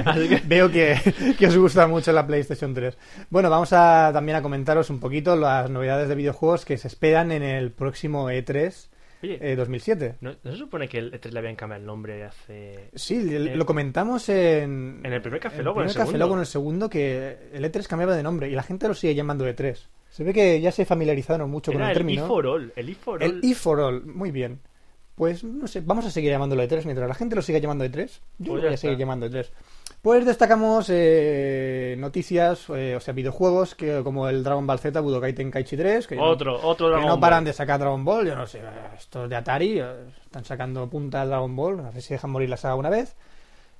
Speaker 2: Así que...
Speaker 3: Veo que, que os gusta mucho la PlayStation 3. Bueno, vamos a también a comentaros un poquito las novedades de videojuegos que se esperan en el próximo E3
Speaker 2: Oye,
Speaker 3: eh, 2007.
Speaker 2: ¿no, no se supone que el E3 le habían cambiado el nombre hace...
Speaker 3: Sí,
Speaker 2: Eh,
Speaker 3: lo comentamos en...
Speaker 2: en el primer Café
Speaker 3: en
Speaker 2: Lock, en el
Speaker 3: primer Café
Speaker 2: segundo.
Speaker 3: Lock, en el segundo, que el E3 cambiaba de nombre y la gente lo sigue llamando E3. Se ve que ya se familiarizaron mucho con el
Speaker 2: el
Speaker 3: término.
Speaker 2: E for All. El E for All.
Speaker 3: El E for All, muy bien. Pues no sé, vamos a seguir llamándolo E3 mientras la gente lo siga llamando E3. Yo
Speaker 2: Pues
Speaker 3: voy a seguir llamando E3. Pues destacamos eh, noticias, eh, o sea, videojuegos que, como el Dragon Ball Z Budokai Tenkaichi 3, que,
Speaker 2: Otro, otro
Speaker 3: que
Speaker 2: Dragon
Speaker 3: no paran
Speaker 2: Ball.
Speaker 3: de sacar Dragon Ball. Yo no sé, estos de Atari eh, están sacando punta al Dragon Ball, a ver si dejan morir la saga una vez.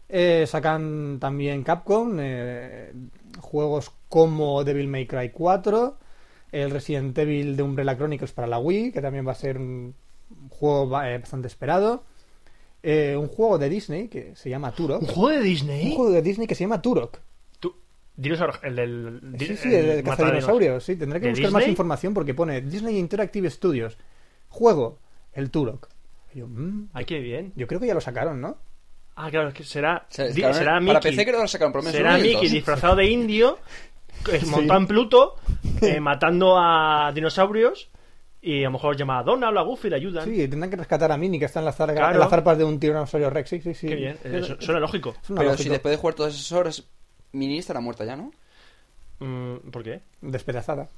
Speaker 3: Eh, sacan también Capcom eh, juegos como Devil May Cry 4, el Resident Evil de Umbrella Chronicles para la Wii, que también va a ser un juego eh, bastante esperado. Eh, un juego de Disney que se llama Turok.
Speaker 2: ¿Un juego de
Speaker 3: Un
Speaker 2: Disney?
Speaker 3: juego de Disney que se llama Turok.
Speaker 2: Tú- Dinosaur, el del... di-
Speaker 3: Sí, sí, el de
Speaker 2: mata
Speaker 3: cazadinosaurios. Sí, tendré que
Speaker 2: ¿De
Speaker 3: buscar más información porque pone Disney Interactive Studios. Juego, el Turok. Y yo, mm,
Speaker 2: Ay, qué bien.
Speaker 3: yo creo que ya lo sacaron, ¿no?
Speaker 2: Ah, claro, es que será... Será
Speaker 4: para
Speaker 2: Mickey.
Speaker 4: PC creo que lo sacaron
Speaker 2: Será
Speaker 4: el
Speaker 2: Mickey disfrazado de indio, [laughs] eh, montado en Pluto, [laughs] eh, matando a dinosaurios, y a lo mejor llama a Donald o a Goofy y le ayudan.
Speaker 3: Sí, tendrán que rescatar a Minnie que está en las, zarga-
Speaker 2: Claro.
Speaker 3: en las zarpas de un tiranosaurio Rex. Sí, sí, sí.
Speaker 2: Qué bien, eh,
Speaker 3: Es-
Speaker 2: su- suena lógico.
Speaker 4: Pero si después de jugar todas esas horas, Mini estará muerta ya, ¿no?
Speaker 2: Mm, ¿Por qué?
Speaker 3: Despedazada.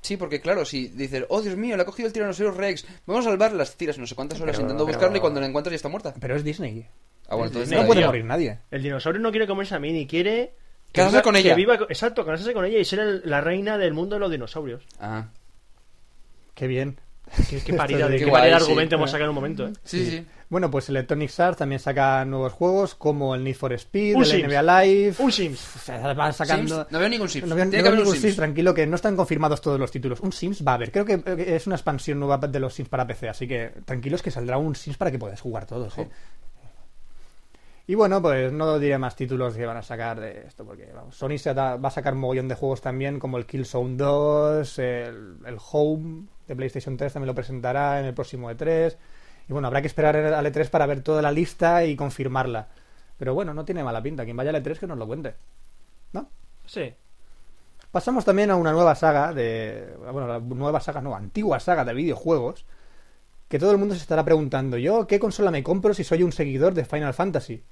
Speaker 4: Sí, porque claro, si dices, oh Dios mío, le ha cogido el tiranosaurio Rex, vamos a salvarla, las tiras no sé cuántas horas
Speaker 3: Pero-
Speaker 4: intentando
Speaker 3: pero-
Speaker 4: buscarla y cuando la encuentras ya está muerta.
Speaker 3: Pero es Disney.
Speaker 4: Ah, bueno,
Speaker 2: Es
Speaker 4: entonces
Speaker 2: Disney.
Speaker 3: No puede morir nadie.
Speaker 2: El dinosaurio no quiere comerse a Minnie, quiere... que
Speaker 4: Casarse
Speaker 2: viva-
Speaker 4: con
Speaker 2: que
Speaker 4: ella.
Speaker 2: viva- exacto, casarse con ella y ser el- la reina del mundo de los dinosaurios.
Speaker 4: Ah,
Speaker 3: Qué bien.
Speaker 2: Qué, qué parida [laughs] de,
Speaker 4: Qué guay,
Speaker 2: parida de
Speaker 4: sí.
Speaker 2: argumento hemos sacado en un momento, ¿eh?
Speaker 4: sí, sí.
Speaker 3: Bueno, pues Electronic Arts también saca nuevos juegos como el Need for Speed,
Speaker 2: Un
Speaker 3: el
Speaker 2: Sims.
Speaker 3: NBA Live.
Speaker 2: Un Sims.
Speaker 3: O sea, van sacando.
Speaker 4: Sims, no veo ningún Sims.
Speaker 3: No veo-
Speaker 4: Tiene
Speaker 3: no
Speaker 4: que
Speaker 3: veo
Speaker 4: haber un
Speaker 3: ningún
Speaker 4: Sims.
Speaker 3: Sims, tranquilo, que no están confirmados todos los títulos. Un Sims va a haber. Creo que eh, es una expansión nueva de los Sims para PC, así que tranquilos que saldrá un Sims para que podáis jugar todos. ¿eh? Y bueno, pues no diré más títulos que van a sacar de esto, porque vamos, Sony se da- va a sacar un mogollón de juegos también, como el Killzone 2, el, el Home de PlayStation 3 también lo presentará en el próximo E3. Y bueno, habrá que esperar al E3 para ver toda la lista y confirmarla. Pero bueno, no tiene mala pinta. Quien vaya al E3 que nos lo cuente. ¿No?
Speaker 2: Sí.
Speaker 3: Pasamos también a una nueva saga de. Bueno, la nueva saga, no, antigua saga de videojuegos. Que todo el mundo se estará preguntando: ¿Yo qué consola me compro si soy un seguidor de Final Fantasy?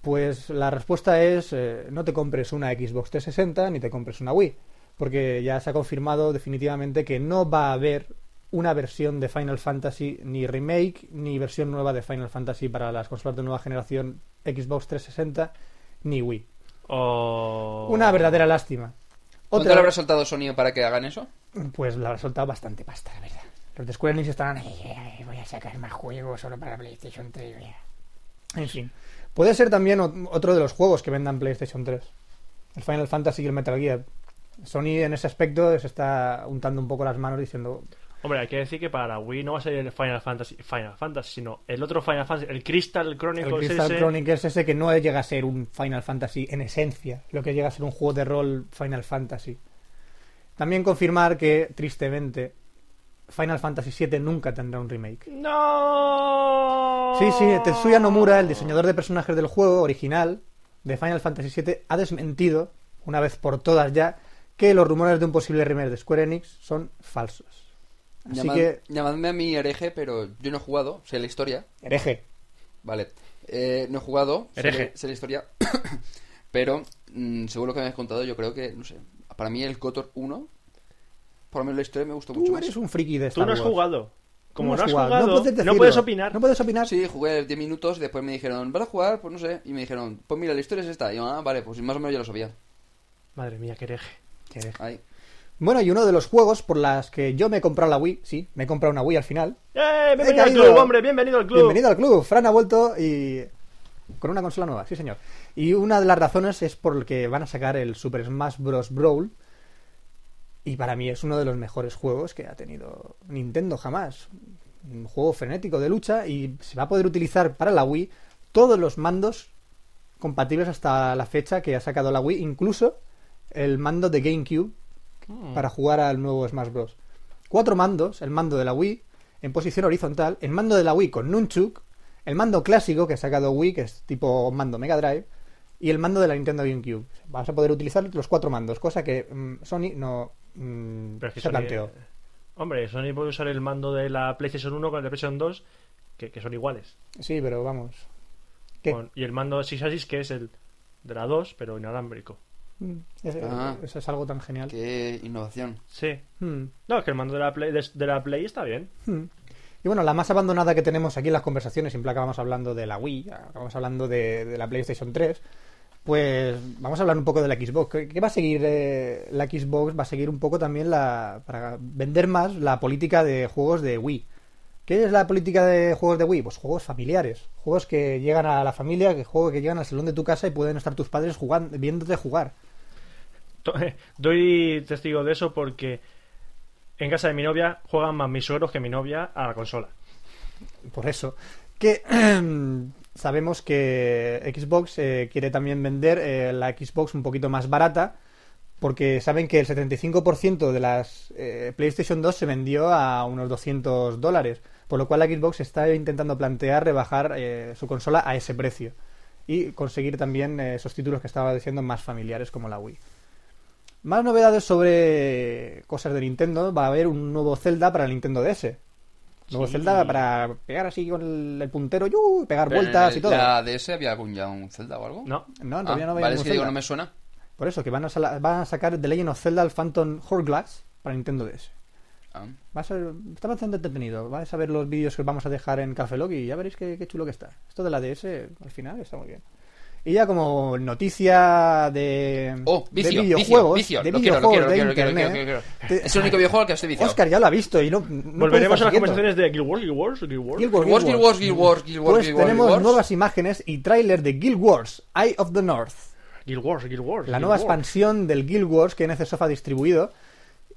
Speaker 3: Pues la respuesta es: eh, no te compres una Xbox 360 ni te compres una Wii. Porque ya se ha confirmado definitivamente que no va a haber una versión de Final Fantasy, ni remake, ni versión nueva de Final Fantasy para las consolas de nueva generación Xbox 360, ni Wii.
Speaker 2: O...
Speaker 3: Una verdadera lástima.
Speaker 4: ¿Cuánto le habrá soltado Sony para que hagan eso?
Speaker 3: Pues la habrá soltado bastante pasta, la verdad. Los de Square Enix estarán ahí, "Ay, voy a sacar más juegos solo para PlayStation 3. voy a-". En fin. Puede ser también otro de los juegos que vendan PlayStation 3. El Final Fantasy y el Metal Gear. Sony en ese aspecto se está untando un poco las manos diciendo
Speaker 2: Hombre, hay que decir que para la Wii no va a ser el Final Fantasy, Final Fantasy, sino el otro Final Fantasy, el Crystal Chronicles
Speaker 3: el Crystal
Speaker 2: ese.
Speaker 3: Chronicles ese que no llega a ser un Final Fantasy en esencia, lo que llega a ser un juego de rol Final Fantasy. También confirmar que, tristemente, Final Fantasy VII nunca tendrá un remake.
Speaker 2: ¡No!
Speaker 3: Sí, sí, Tetsuya Nomura, el diseñador de personajes del juego original de Final Fantasy VII, ha desmentido, una vez por todas ya, que los rumores de un posible remake de Square Enix son falsos. Así
Speaker 4: Llamad-
Speaker 3: que,
Speaker 4: Llamadme a mí hereje, pero yo no he jugado, sé la historia.
Speaker 3: hereje.
Speaker 4: Vale. Eh, no he jugado, sé,
Speaker 2: Hereje.
Speaker 4: sé la historia. [coughs] pero, mm, según lo que me has contado, yo creo que, no sé, para mí el KOTOR 1, por lo menos la historia me gustó mucho
Speaker 3: Tú
Speaker 4: más.
Speaker 3: eres un friki de
Speaker 2: Tú
Speaker 3: Star
Speaker 2: no has
Speaker 3: Wars.
Speaker 2: jugado. Como
Speaker 3: Tú
Speaker 2: no has jugado, no,
Speaker 3: puedes
Speaker 2: opinar.
Speaker 3: No puedes opinar.
Speaker 4: Sí, jugué 10 minutos, después me dijeron, ¿vas a jugar? Pues no sé. Y me dijeron, pues mira, la historia es esta. Y yo, ah, vale, pues más o menos ya lo sabía.
Speaker 2: Madre mía, qué hereje.
Speaker 3: Qué hereje.
Speaker 4: Ahí.
Speaker 3: Bueno, y uno de los juegos por las que yo me he comprado la Wii, sí, me he comprado una Wii al final.
Speaker 2: ¡Eh! Bienvenido al club, hombre, bienvenido al club.
Speaker 3: Bienvenido al club. Fran ha vuelto y con una consola nueva, sí señor. Y una de las razones es por el que van a sacar el Super Smash Bros. Brawl. Y para mí es uno de los mejores juegos que ha tenido Nintendo jamás. Un juego frenético de lucha y se va a poder utilizar para la Wii todos los mandos compatibles hasta la fecha que ha sacado la Wii, incluso el mando de GameCube para jugar al nuevo Smash Bros. Cuatro mandos, el mando de la Wii en posición horizontal, el mando de la Wii con Nunchuk, el mando clásico que ha sacado Wii, que es tipo mando Mega Drive, y el mando de la Nintendo GameCube. Vas a poder utilizar los cuatro mandos, cosa que mm, Sony no mm,
Speaker 2: Pero es que
Speaker 3: se
Speaker 2: Sony-
Speaker 3: planteó.
Speaker 2: Hombre, Sony puede usar el mando de la PlayStation 1 con el de PlayStation 2, que, que son iguales.
Speaker 3: Sí, pero vamos. ¿Qué?
Speaker 2: Con- y el mando de Six Axis, que es el de la 2, pero inalámbrico.
Speaker 3: Mm, es-
Speaker 4: Ah.
Speaker 3: eso es algo tan genial.
Speaker 4: Qué innovación.
Speaker 2: Sí.
Speaker 3: Mm.
Speaker 2: No, es que el mando de la Play, de, de la Play está bien.
Speaker 3: Hmm. Y bueno, la más abandonada que tenemos aquí en las conversaciones, siempre acabamos hablando de la Wii, acabamos hablando de, de la PlayStation 3, pues vamos a hablar un poco de la Xbox. ¿Qué, va a seguir eh, la Xbox? Va a seguir un poco también la para vender más la política de juegos de Wii. ¿Qué es la política de juegos de Wii? Pues juegos familiares, juegos que llegan a la familia, que juegos que llegan al salón de tu casa y pueden estar tus padres jugando, viéndote jugar. [laughs]
Speaker 2: Doy testigo de eso porque en casa de mi novia juegan más mis suegros que mi novia a la consola.
Speaker 3: por eso que [clears throat] sabemos que Xbox eh, quiere también vender eh, la Xbox un poquito más barata porque saben que el 75% de las eh, PlayStation 2 se vendió a unos 200 dólares, por lo cual la Xbox está intentando plantear rebajar su consola a ese precio y conseguir también esos títulos que estaba diciendo más familiares como la Wii. Más novedades sobre cosas de Nintendo, va a haber un nuevo Zelda para el Nintendo DS. Nuevo
Speaker 2: Sí.
Speaker 3: Zelda para pegar así con el, el puntero, ¡yu! pegar
Speaker 4: Pero
Speaker 3: vueltas
Speaker 4: en
Speaker 3: y todo.
Speaker 4: ¿La DS había algún ya un Zelda o algo?
Speaker 2: No,
Speaker 3: No,
Speaker 4: Ah,
Speaker 3: realidad no había
Speaker 4: vale, es que digo, no me suena.
Speaker 3: Por eso, que van a, van a sacar The Legend of Zelda el Phantom Hourglass para Nintendo DS.
Speaker 4: Ah.
Speaker 3: Va a ser, está bastante entretenido. Vais a ver los vídeos que os vamos a dejar en Café Lock y ya veréis qué, qué chulo que está. Esto de la DS, al final, está muy bien. Y ya como noticia de,
Speaker 4: Oh,
Speaker 3: de videojuegos,
Speaker 4: vicio,
Speaker 3: de
Speaker 4: vicio.
Speaker 3: Videojuegos internet,
Speaker 4: Es el único videojuego al que estoy viciado.
Speaker 3: Oscar ya lo ha visto y no,
Speaker 2: volveremos a las conversaciones de Guild Wars, Guild Wars, Guild Wars.
Speaker 3: Guild Wars,
Speaker 4: Guild Wars, Guild Wars, Guild Wars,
Speaker 3: Pues
Speaker 4: Guild Wars,
Speaker 3: tenemos
Speaker 4: Guild Wars.
Speaker 3: nuevas imágenes y tráiler de Guild Wars, Eye of the North.
Speaker 2: Guild Wars, Guild Wars.
Speaker 3: la
Speaker 2: Guild
Speaker 3: nueva
Speaker 2: Wars.
Speaker 3: expansión del Guild Wars que NCSoft ha distribuido.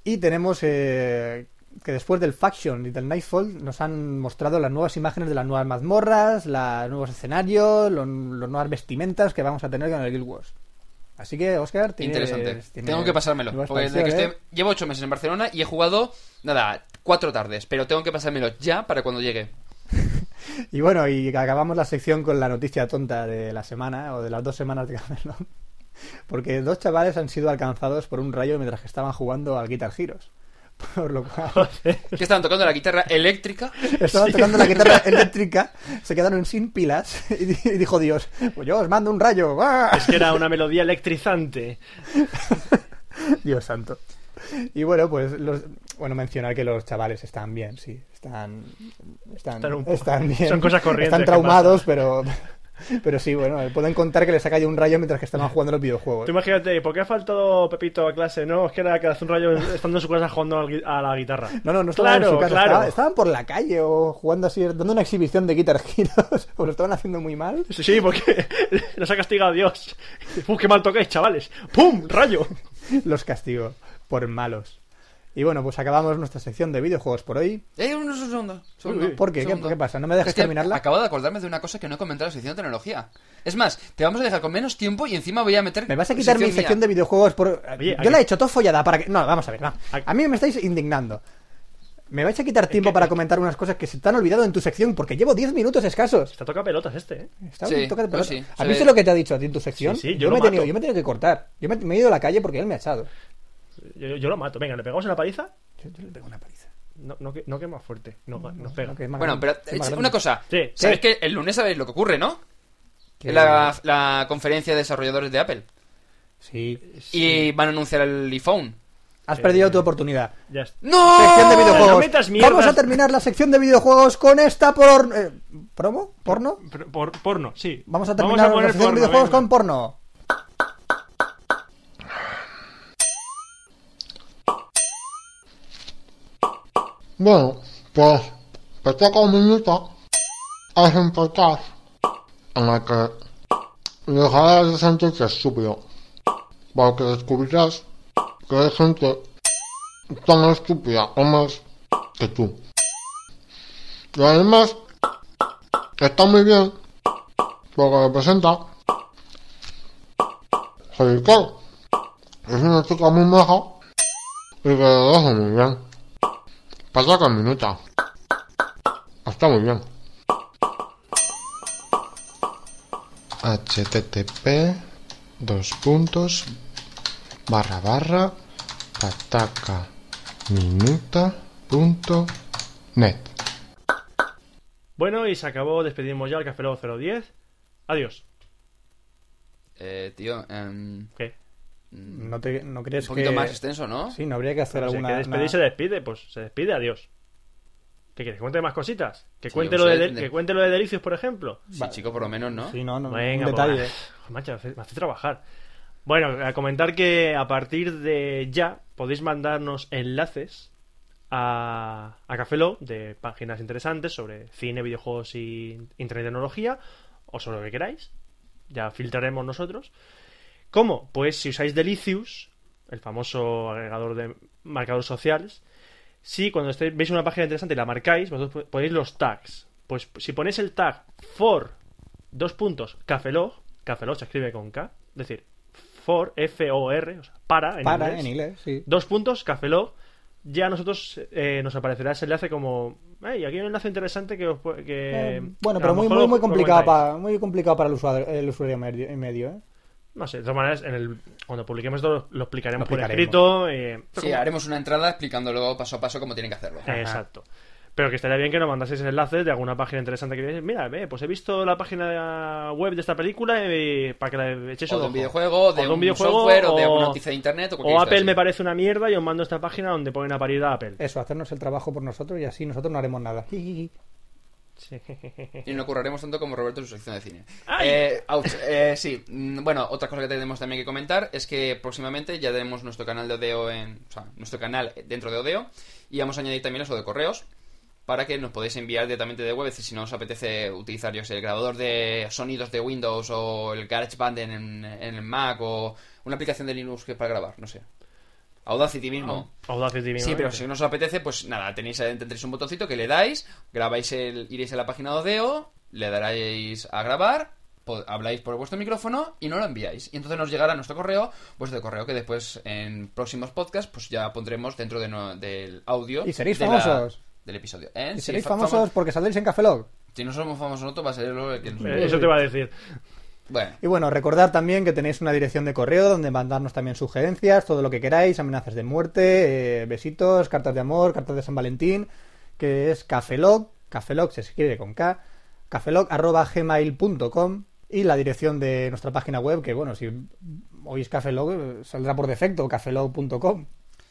Speaker 3: Y tenemos eh, que después del Faction y del Nightfall nos han mostrado las nuevas imágenes de las nuevas mazmorras, los nuevos escenarios, los, las nuevas vestimentas que vamos a tener con el Guild Wars. Así que, Oscar, tienes-
Speaker 4: Interesante.
Speaker 3: tienes
Speaker 4: Tengo que pasármelo. Porque desde que estoy- llevo ocho meses en Barcelona y he jugado, nada, cuatro tardes. Pero tengo que pasármelo ya para cuando llegue.
Speaker 3: ¿eh? [laughs] Y bueno, y acabamos la sección con la noticia tonta de la semana, o de las dos semanas [laughs] de Camelot. Porque dos chavales han sido alcanzados por un rayo mientras que estaban jugando al Guitar Heroes. Por lo cual,
Speaker 4: Que estaban tocando la guitarra eléctrica.
Speaker 3: estaban tocando la guitarra [laughs] eléctrica, se quedaron sin pilas y di- y dijo Dios, pues yo os mando un rayo. ¡Ah!
Speaker 2: Es que era una melodía electrizante. [laughs]
Speaker 3: Dios santo. Y bueno, pues los, bueno, mencionar que los chavales están bien, sí, están están,
Speaker 2: Están
Speaker 3: están bien.
Speaker 2: son cosas corrientes
Speaker 3: Están traumados, pero pero sí, bueno, pueden contar que les ha caído un rayo mientras que estaban jugando los videojuegos.
Speaker 2: Tú imagínate, ¿por qué ha faltado Pepito a clase? No, es que era que hace un rayo estando en su casa jugando a la guitarra.
Speaker 3: No, no, no estaban
Speaker 2: Claro,
Speaker 3: en su casa,
Speaker 2: claro.
Speaker 3: estaban por la calle o jugando así, dando una exhibición de Guitar Heroes, [laughs] pues lo estaban haciendo muy mal.
Speaker 2: Sí, sí, porque [laughs] nos ha castigado Dios. ¡Uf, qué mal tocáis, chavales! ¡Pum! ¡Rayo!
Speaker 3: Los castigó por malos. Y bueno, pues acabamos nuestra sección de videojuegos por hoy.
Speaker 4: Eh, un, un segundo. segundo,
Speaker 3: ¿Por qué? ¿Qué-
Speaker 4: segundo.
Speaker 3: qué pasa? ¿No me dejas
Speaker 4: Es que
Speaker 3: terminarla?
Speaker 4: Acabo de acordarme de una cosa que no he comentado en la sección de tecnología. Es más, te vamos a dejar con menos tiempo y encima voy a meter.
Speaker 3: ¿Me vas a quitar mi sección de videojuegos por...
Speaker 2: Oye,
Speaker 3: Yo
Speaker 2: ¿a
Speaker 3: la he hecho todo follada para que... No, vamos a ver, no.
Speaker 2: ¿A-
Speaker 3: A mí me estáis indignando. Me vais a quitar tiempo para comentar unas cosas que se te han olvidado en tu sección porque llevo 10 minutos escasos.
Speaker 2: Está toca pelotas este, ¿eh?
Speaker 3: Está
Speaker 4: Sí,
Speaker 3: toca de
Speaker 4: pues sí,
Speaker 3: ¿Has
Speaker 4: se
Speaker 3: visto
Speaker 4: ve.
Speaker 3: lo que te ha dicho a ti en tu sección?
Speaker 2: Sí, sí, yo
Speaker 3: me,
Speaker 2: lo
Speaker 3: he tenido, yo me he tenido que cortar. Yo me, me he ido a la calle porque él me ha echado.
Speaker 2: Yo, yo lo mato. Venga, ¿le pegamos en la paliza?
Speaker 3: Yo, yo le pego una paliza.
Speaker 2: No, no, que, no que más fuerte. No, nos pega.
Speaker 3: No, que es más
Speaker 4: Bueno, pero
Speaker 3: es
Speaker 4: eh, una cosa.
Speaker 2: Sí.
Speaker 4: ¿Sabéis
Speaker 3: ¿Qué?
Speaker 4: que el lunes sabéis lo que ocurre, no?
Speaker 3: Que-
Speaker 4: En la, la conferencia de desarrolladores de Apple.
Speaker 3: Sí.
Speaker 4: Y van a anunciar el iPhone.
Speaker 3: Has perdido tu oportunidad.
Speaker 2: Ya está.
Speaker 4: ¡No!
Speaker 3: Sección de videojuegos.
Speaker 2: no.
Speaker 3: Vamos a terminar la sección de videojuegos con esta por... eh, ¿Promo? ¿Porno?
Speaker 2: Por, por- porno, sí.
Speaker 3: Vamos a terminar
Speaker 2: poner
Speaker 3: la sección de
Speaker 2: porno,
Speaker 3: videojuegos
Speaker 2: venga.
Speaker 3: con porno.
Speaker 6: Bueno, pues te toca un minuto. Es un podcast en el que dejarás de sentirte estúpido. Porque descubrirás que hay gente tan estúpida o más que tú. Y además, está muy bien porque representa Soy Carl. Es una chica muy maja y que lo hace muy bien. Pasa con minuta. Está muy bien. http dos puntos barra barra pataca minuta punto net
Speaker 2: Bueno, y se acabó. Despedimos ya el Café Lock 010. Adiós.
Speaker 4: Eh, tío, em,
Speaker 2: ¿Qué?
Speaker 3: ¿No, te, no crees
Speaker 4: un poquito
Speaker 3: que...
Speaker 4: más extenso, ¿no?
Speaker 3: Sí, no habría que hacer
Speaker 2: O sea,
Speaker 3: alguna...
Speaker 2: que despedir
Speaker 3: una-
Speaker 2: se despide, pues se despide, adiós. ¿Qué quieres? ¿Que cuente más cositas? ¿Que,
Speaker 4: Sí,
Speaker 2: cuente, lo de,
Speaker 4: de-
Speaker 2: que cuente lo de Delicios, por ejemplo?
Speaker 4: Sí, chico, por lo menos, ¿no?
Speaker 3: Sí, no, no,
Speaker 2: Venga,
Speaker 3: un
Speaker 2: pues,
Speaker 3: detalle.
Speaker 2: ah, macho, me hace, me hace trabajar. Bueno, a comentar que a partir de ya podéis mandarnos enlaces a, a Café de páginas interesantes sobre cine, videojuegos y internet y tecnología o sobre lo que queráis. Ya filtraremos nosotros. ¿Cómo? Pues si usáis Delicious, el famoso agregador de marcadores sociales, si cuando estéis, veis una página interesante y la marcáis, vosotros ponéis los tags. Pues si ponéis el tag for dos puntos Cafelog, Cafelog se escribe con K, es decir, for, F-O-R, o sea, para en
Speaker 3: Para,
Speaker 2: inglés,
Speaker 3: en inglés, sí.
Speaker 2: dos puntos Cafelog, ya a nosotros eh, nos aparecerá ese enlace como, hey, aquí hay un enlace interesante que os que
Speaker 3: Eh, bueno, pero muy, muy, muy complicado
Speaker 2: comentáis".
Speaker 3: para muy complicado para el usuario, el usuario medio, en medio, ¿eh?
Speaker 2: No sé, de todas maneras, en el, cuando publiquemos esto lo, lo explicaremos
Speaker 3: Lo
Speaker 2: por escrito. eh,
Speaker 4: Sí, haremos una entrada explicándolo paso a paso cómo tienen que hacerlo.
Speaker 2: Exacto. Pero que estaría bien que nos mandaseis enlaces de alguna página interesante que veáis. Mira, ve, pues he visto la página web de esta película eh, para que la echéis
Speaker 4: O
Speaker 2: un
Speaker 4: de un videojuego, de,
Speaker 2: O
Speaker 4: un, software, o de alguna noticia de internet, o
Speaker 2: o Apple
Speaker 4: así.
Speaker 2: me parece una mierda y os mando esta página donde ponen a parir a Apple.
Speaker 3: Eso, hacernos el trabajo por nosotros y así nosotros no haremos nada.
Speaker 2: Sí.
Speaker 4: Y no curraremos tanto como Roberto en su sección de cine. Eh, ouch. Eh, sí, Mm, bueno, otra cosa que tenemos también que comentar es que próximamente ya tenemos nuestro canal de Odeo en. O sea, nuestro canal dentro de Odeo. Y vamos a añadir también eso de correos. Para que nos podáis enviar directamente de web. Es decir, si no os apetece utilizar, yo sé, el grabador de sonidos de Windows o el GarageBand en, en el Mac o una aplicación de Linux que es para grabar, no sé. Audacity mismo.
Speaker 2: Audacity
Speaker 4: Sí,
Speaker 2: mismo,
Speaker 4: pero
Speaker 2: ¿eh?
Speaker 4: si no os apetece, pues nada, tenéis tendréis un botoncito que le dais, grabáis el, iréis a la página de Odeo, le daréis a grabar, habláis por vuestro micrófono y no lo enviáis. Y entonces nos llegará a nuestro correo, vuestro correo que después en próximos podcasts pues ya pondremos dentro de no- del audio.
Speaker 3: Y seréis
Speaker 4: de la-
Speaker 3: famosos.
Speaker 4: del episodio. ¿eh?
Speaker 3: Y
Speaker 4: Sí,
Speaker 3: seréis
Speaker 4: fa-
Speaker 3: famosos
Speaker 4: famo-
Speaker 3: porque saldréis en Café Log.
Speaker 4: Si no somos famosos nosotros, va a ser lo el que nos...
Speaker 2: Eh, Eso te va a decir.
Speaker 4: Bueno,
Speaker 3: Y bueno, recordad también que tenéis una dirección de correo donde mandarnos también sugerencias, todo lo que queráis, amenazas de muerte, eh, besitos, cartas de amor, cartas de San Valentín, que es cafelog, cafelog se escribe con K, cafelog.gmail.com y la dirección de nuestra página web, que bueno, si oís cafelog, eh, saldrá por defecto, cafelog.com.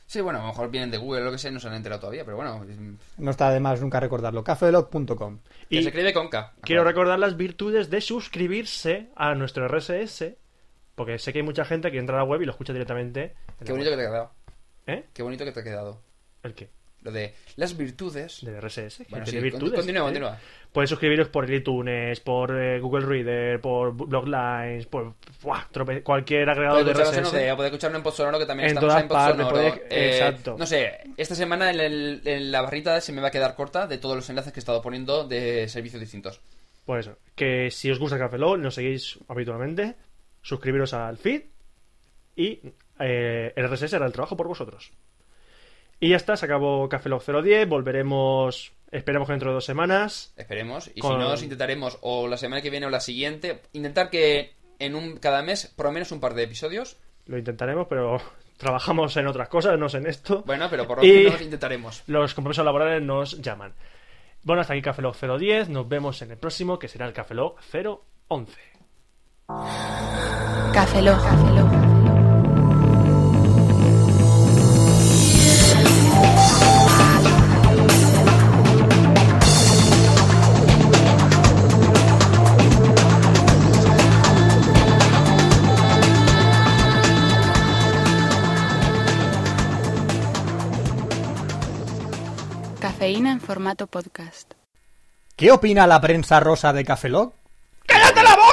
Speaker 4: sí, bueno, a lo mejor vienen de Google o lo que sea, no se han enterado todavía, pero bueno,
Speaker 3: No está de más nunca recordarlo, cafelog.com.
Speaker 4: que
Speaker 2: Y
Speaker 4: se escribe con K.
Speaker 2: quiero recordar las virtudes de suscribirse a nuestro RSS, porque sé que hay mucha gente que entra a la web y lo escucha directamente. en
Speaker 4: Qué bonito que te ha quedado.
Speaker 2: ¿Eh?
Speaker 4: Qué bonito que te ha quedado.
Speaker 2: ¿El qué?
Speaker 4: Lo de las virtudes.
Speaker 2: Del RSS.
Speaker 4: Bueno, sí,
Speaker 2: virtudes.
Speaker 4: continúa,
Speaker 2: ¿eh?
Speaker 4: continúa.
Speaker 2: Podéis suscribiros por iTunes, por eh, Google Reader, por Bloglines, por buah, trope- cualquier agregador de RSS.
Speaker 4: Odea, puedes escucharnos en Podsonoro, que también
Speaker 2: En
Speaker 4: estamos en Podsonoro. Eh,
Speaker 2: exacto.
Speaker 4: No sé, esta semana en, el- en la barrita se me va a quedar corta de todos los enlaces que he estado poniendo de servicios distintos.
Speaker 2: Pues eso, que si os gusta Café Lock, nos seguís habitualmente, suscribiros al feed y el RSS hará el trabajo por vosotros. Y ya está, se acabó Café Lock 010, volveremos, esperemos que dentro de dos semanas.
Speaker 4: Esperemos. Y
Speaker 2: Con-
Speaker 4: si no, os intentaremos o la semana que viene o la siguiente, intentar que en un cada mes, por lo menos un par de episodios.
Speaker 2: Lo intentaremos, pero [laughs] trabajamos en otras cosas, no en esto.
Speaker 4: Bueno, pero por lo menos intentaremos.
Speaker 2: Los compromisos laborales nos llaman. Bueno, hasta aquí Café Lock 010, nos vemos en el próximo, que será el Café Lock 011.
Speaker 5: Café Lock. Café. En formato podcast.
Speaker 3: ¿Qué opina la prensa rosa de Cafelog? ¡Cállate la boca!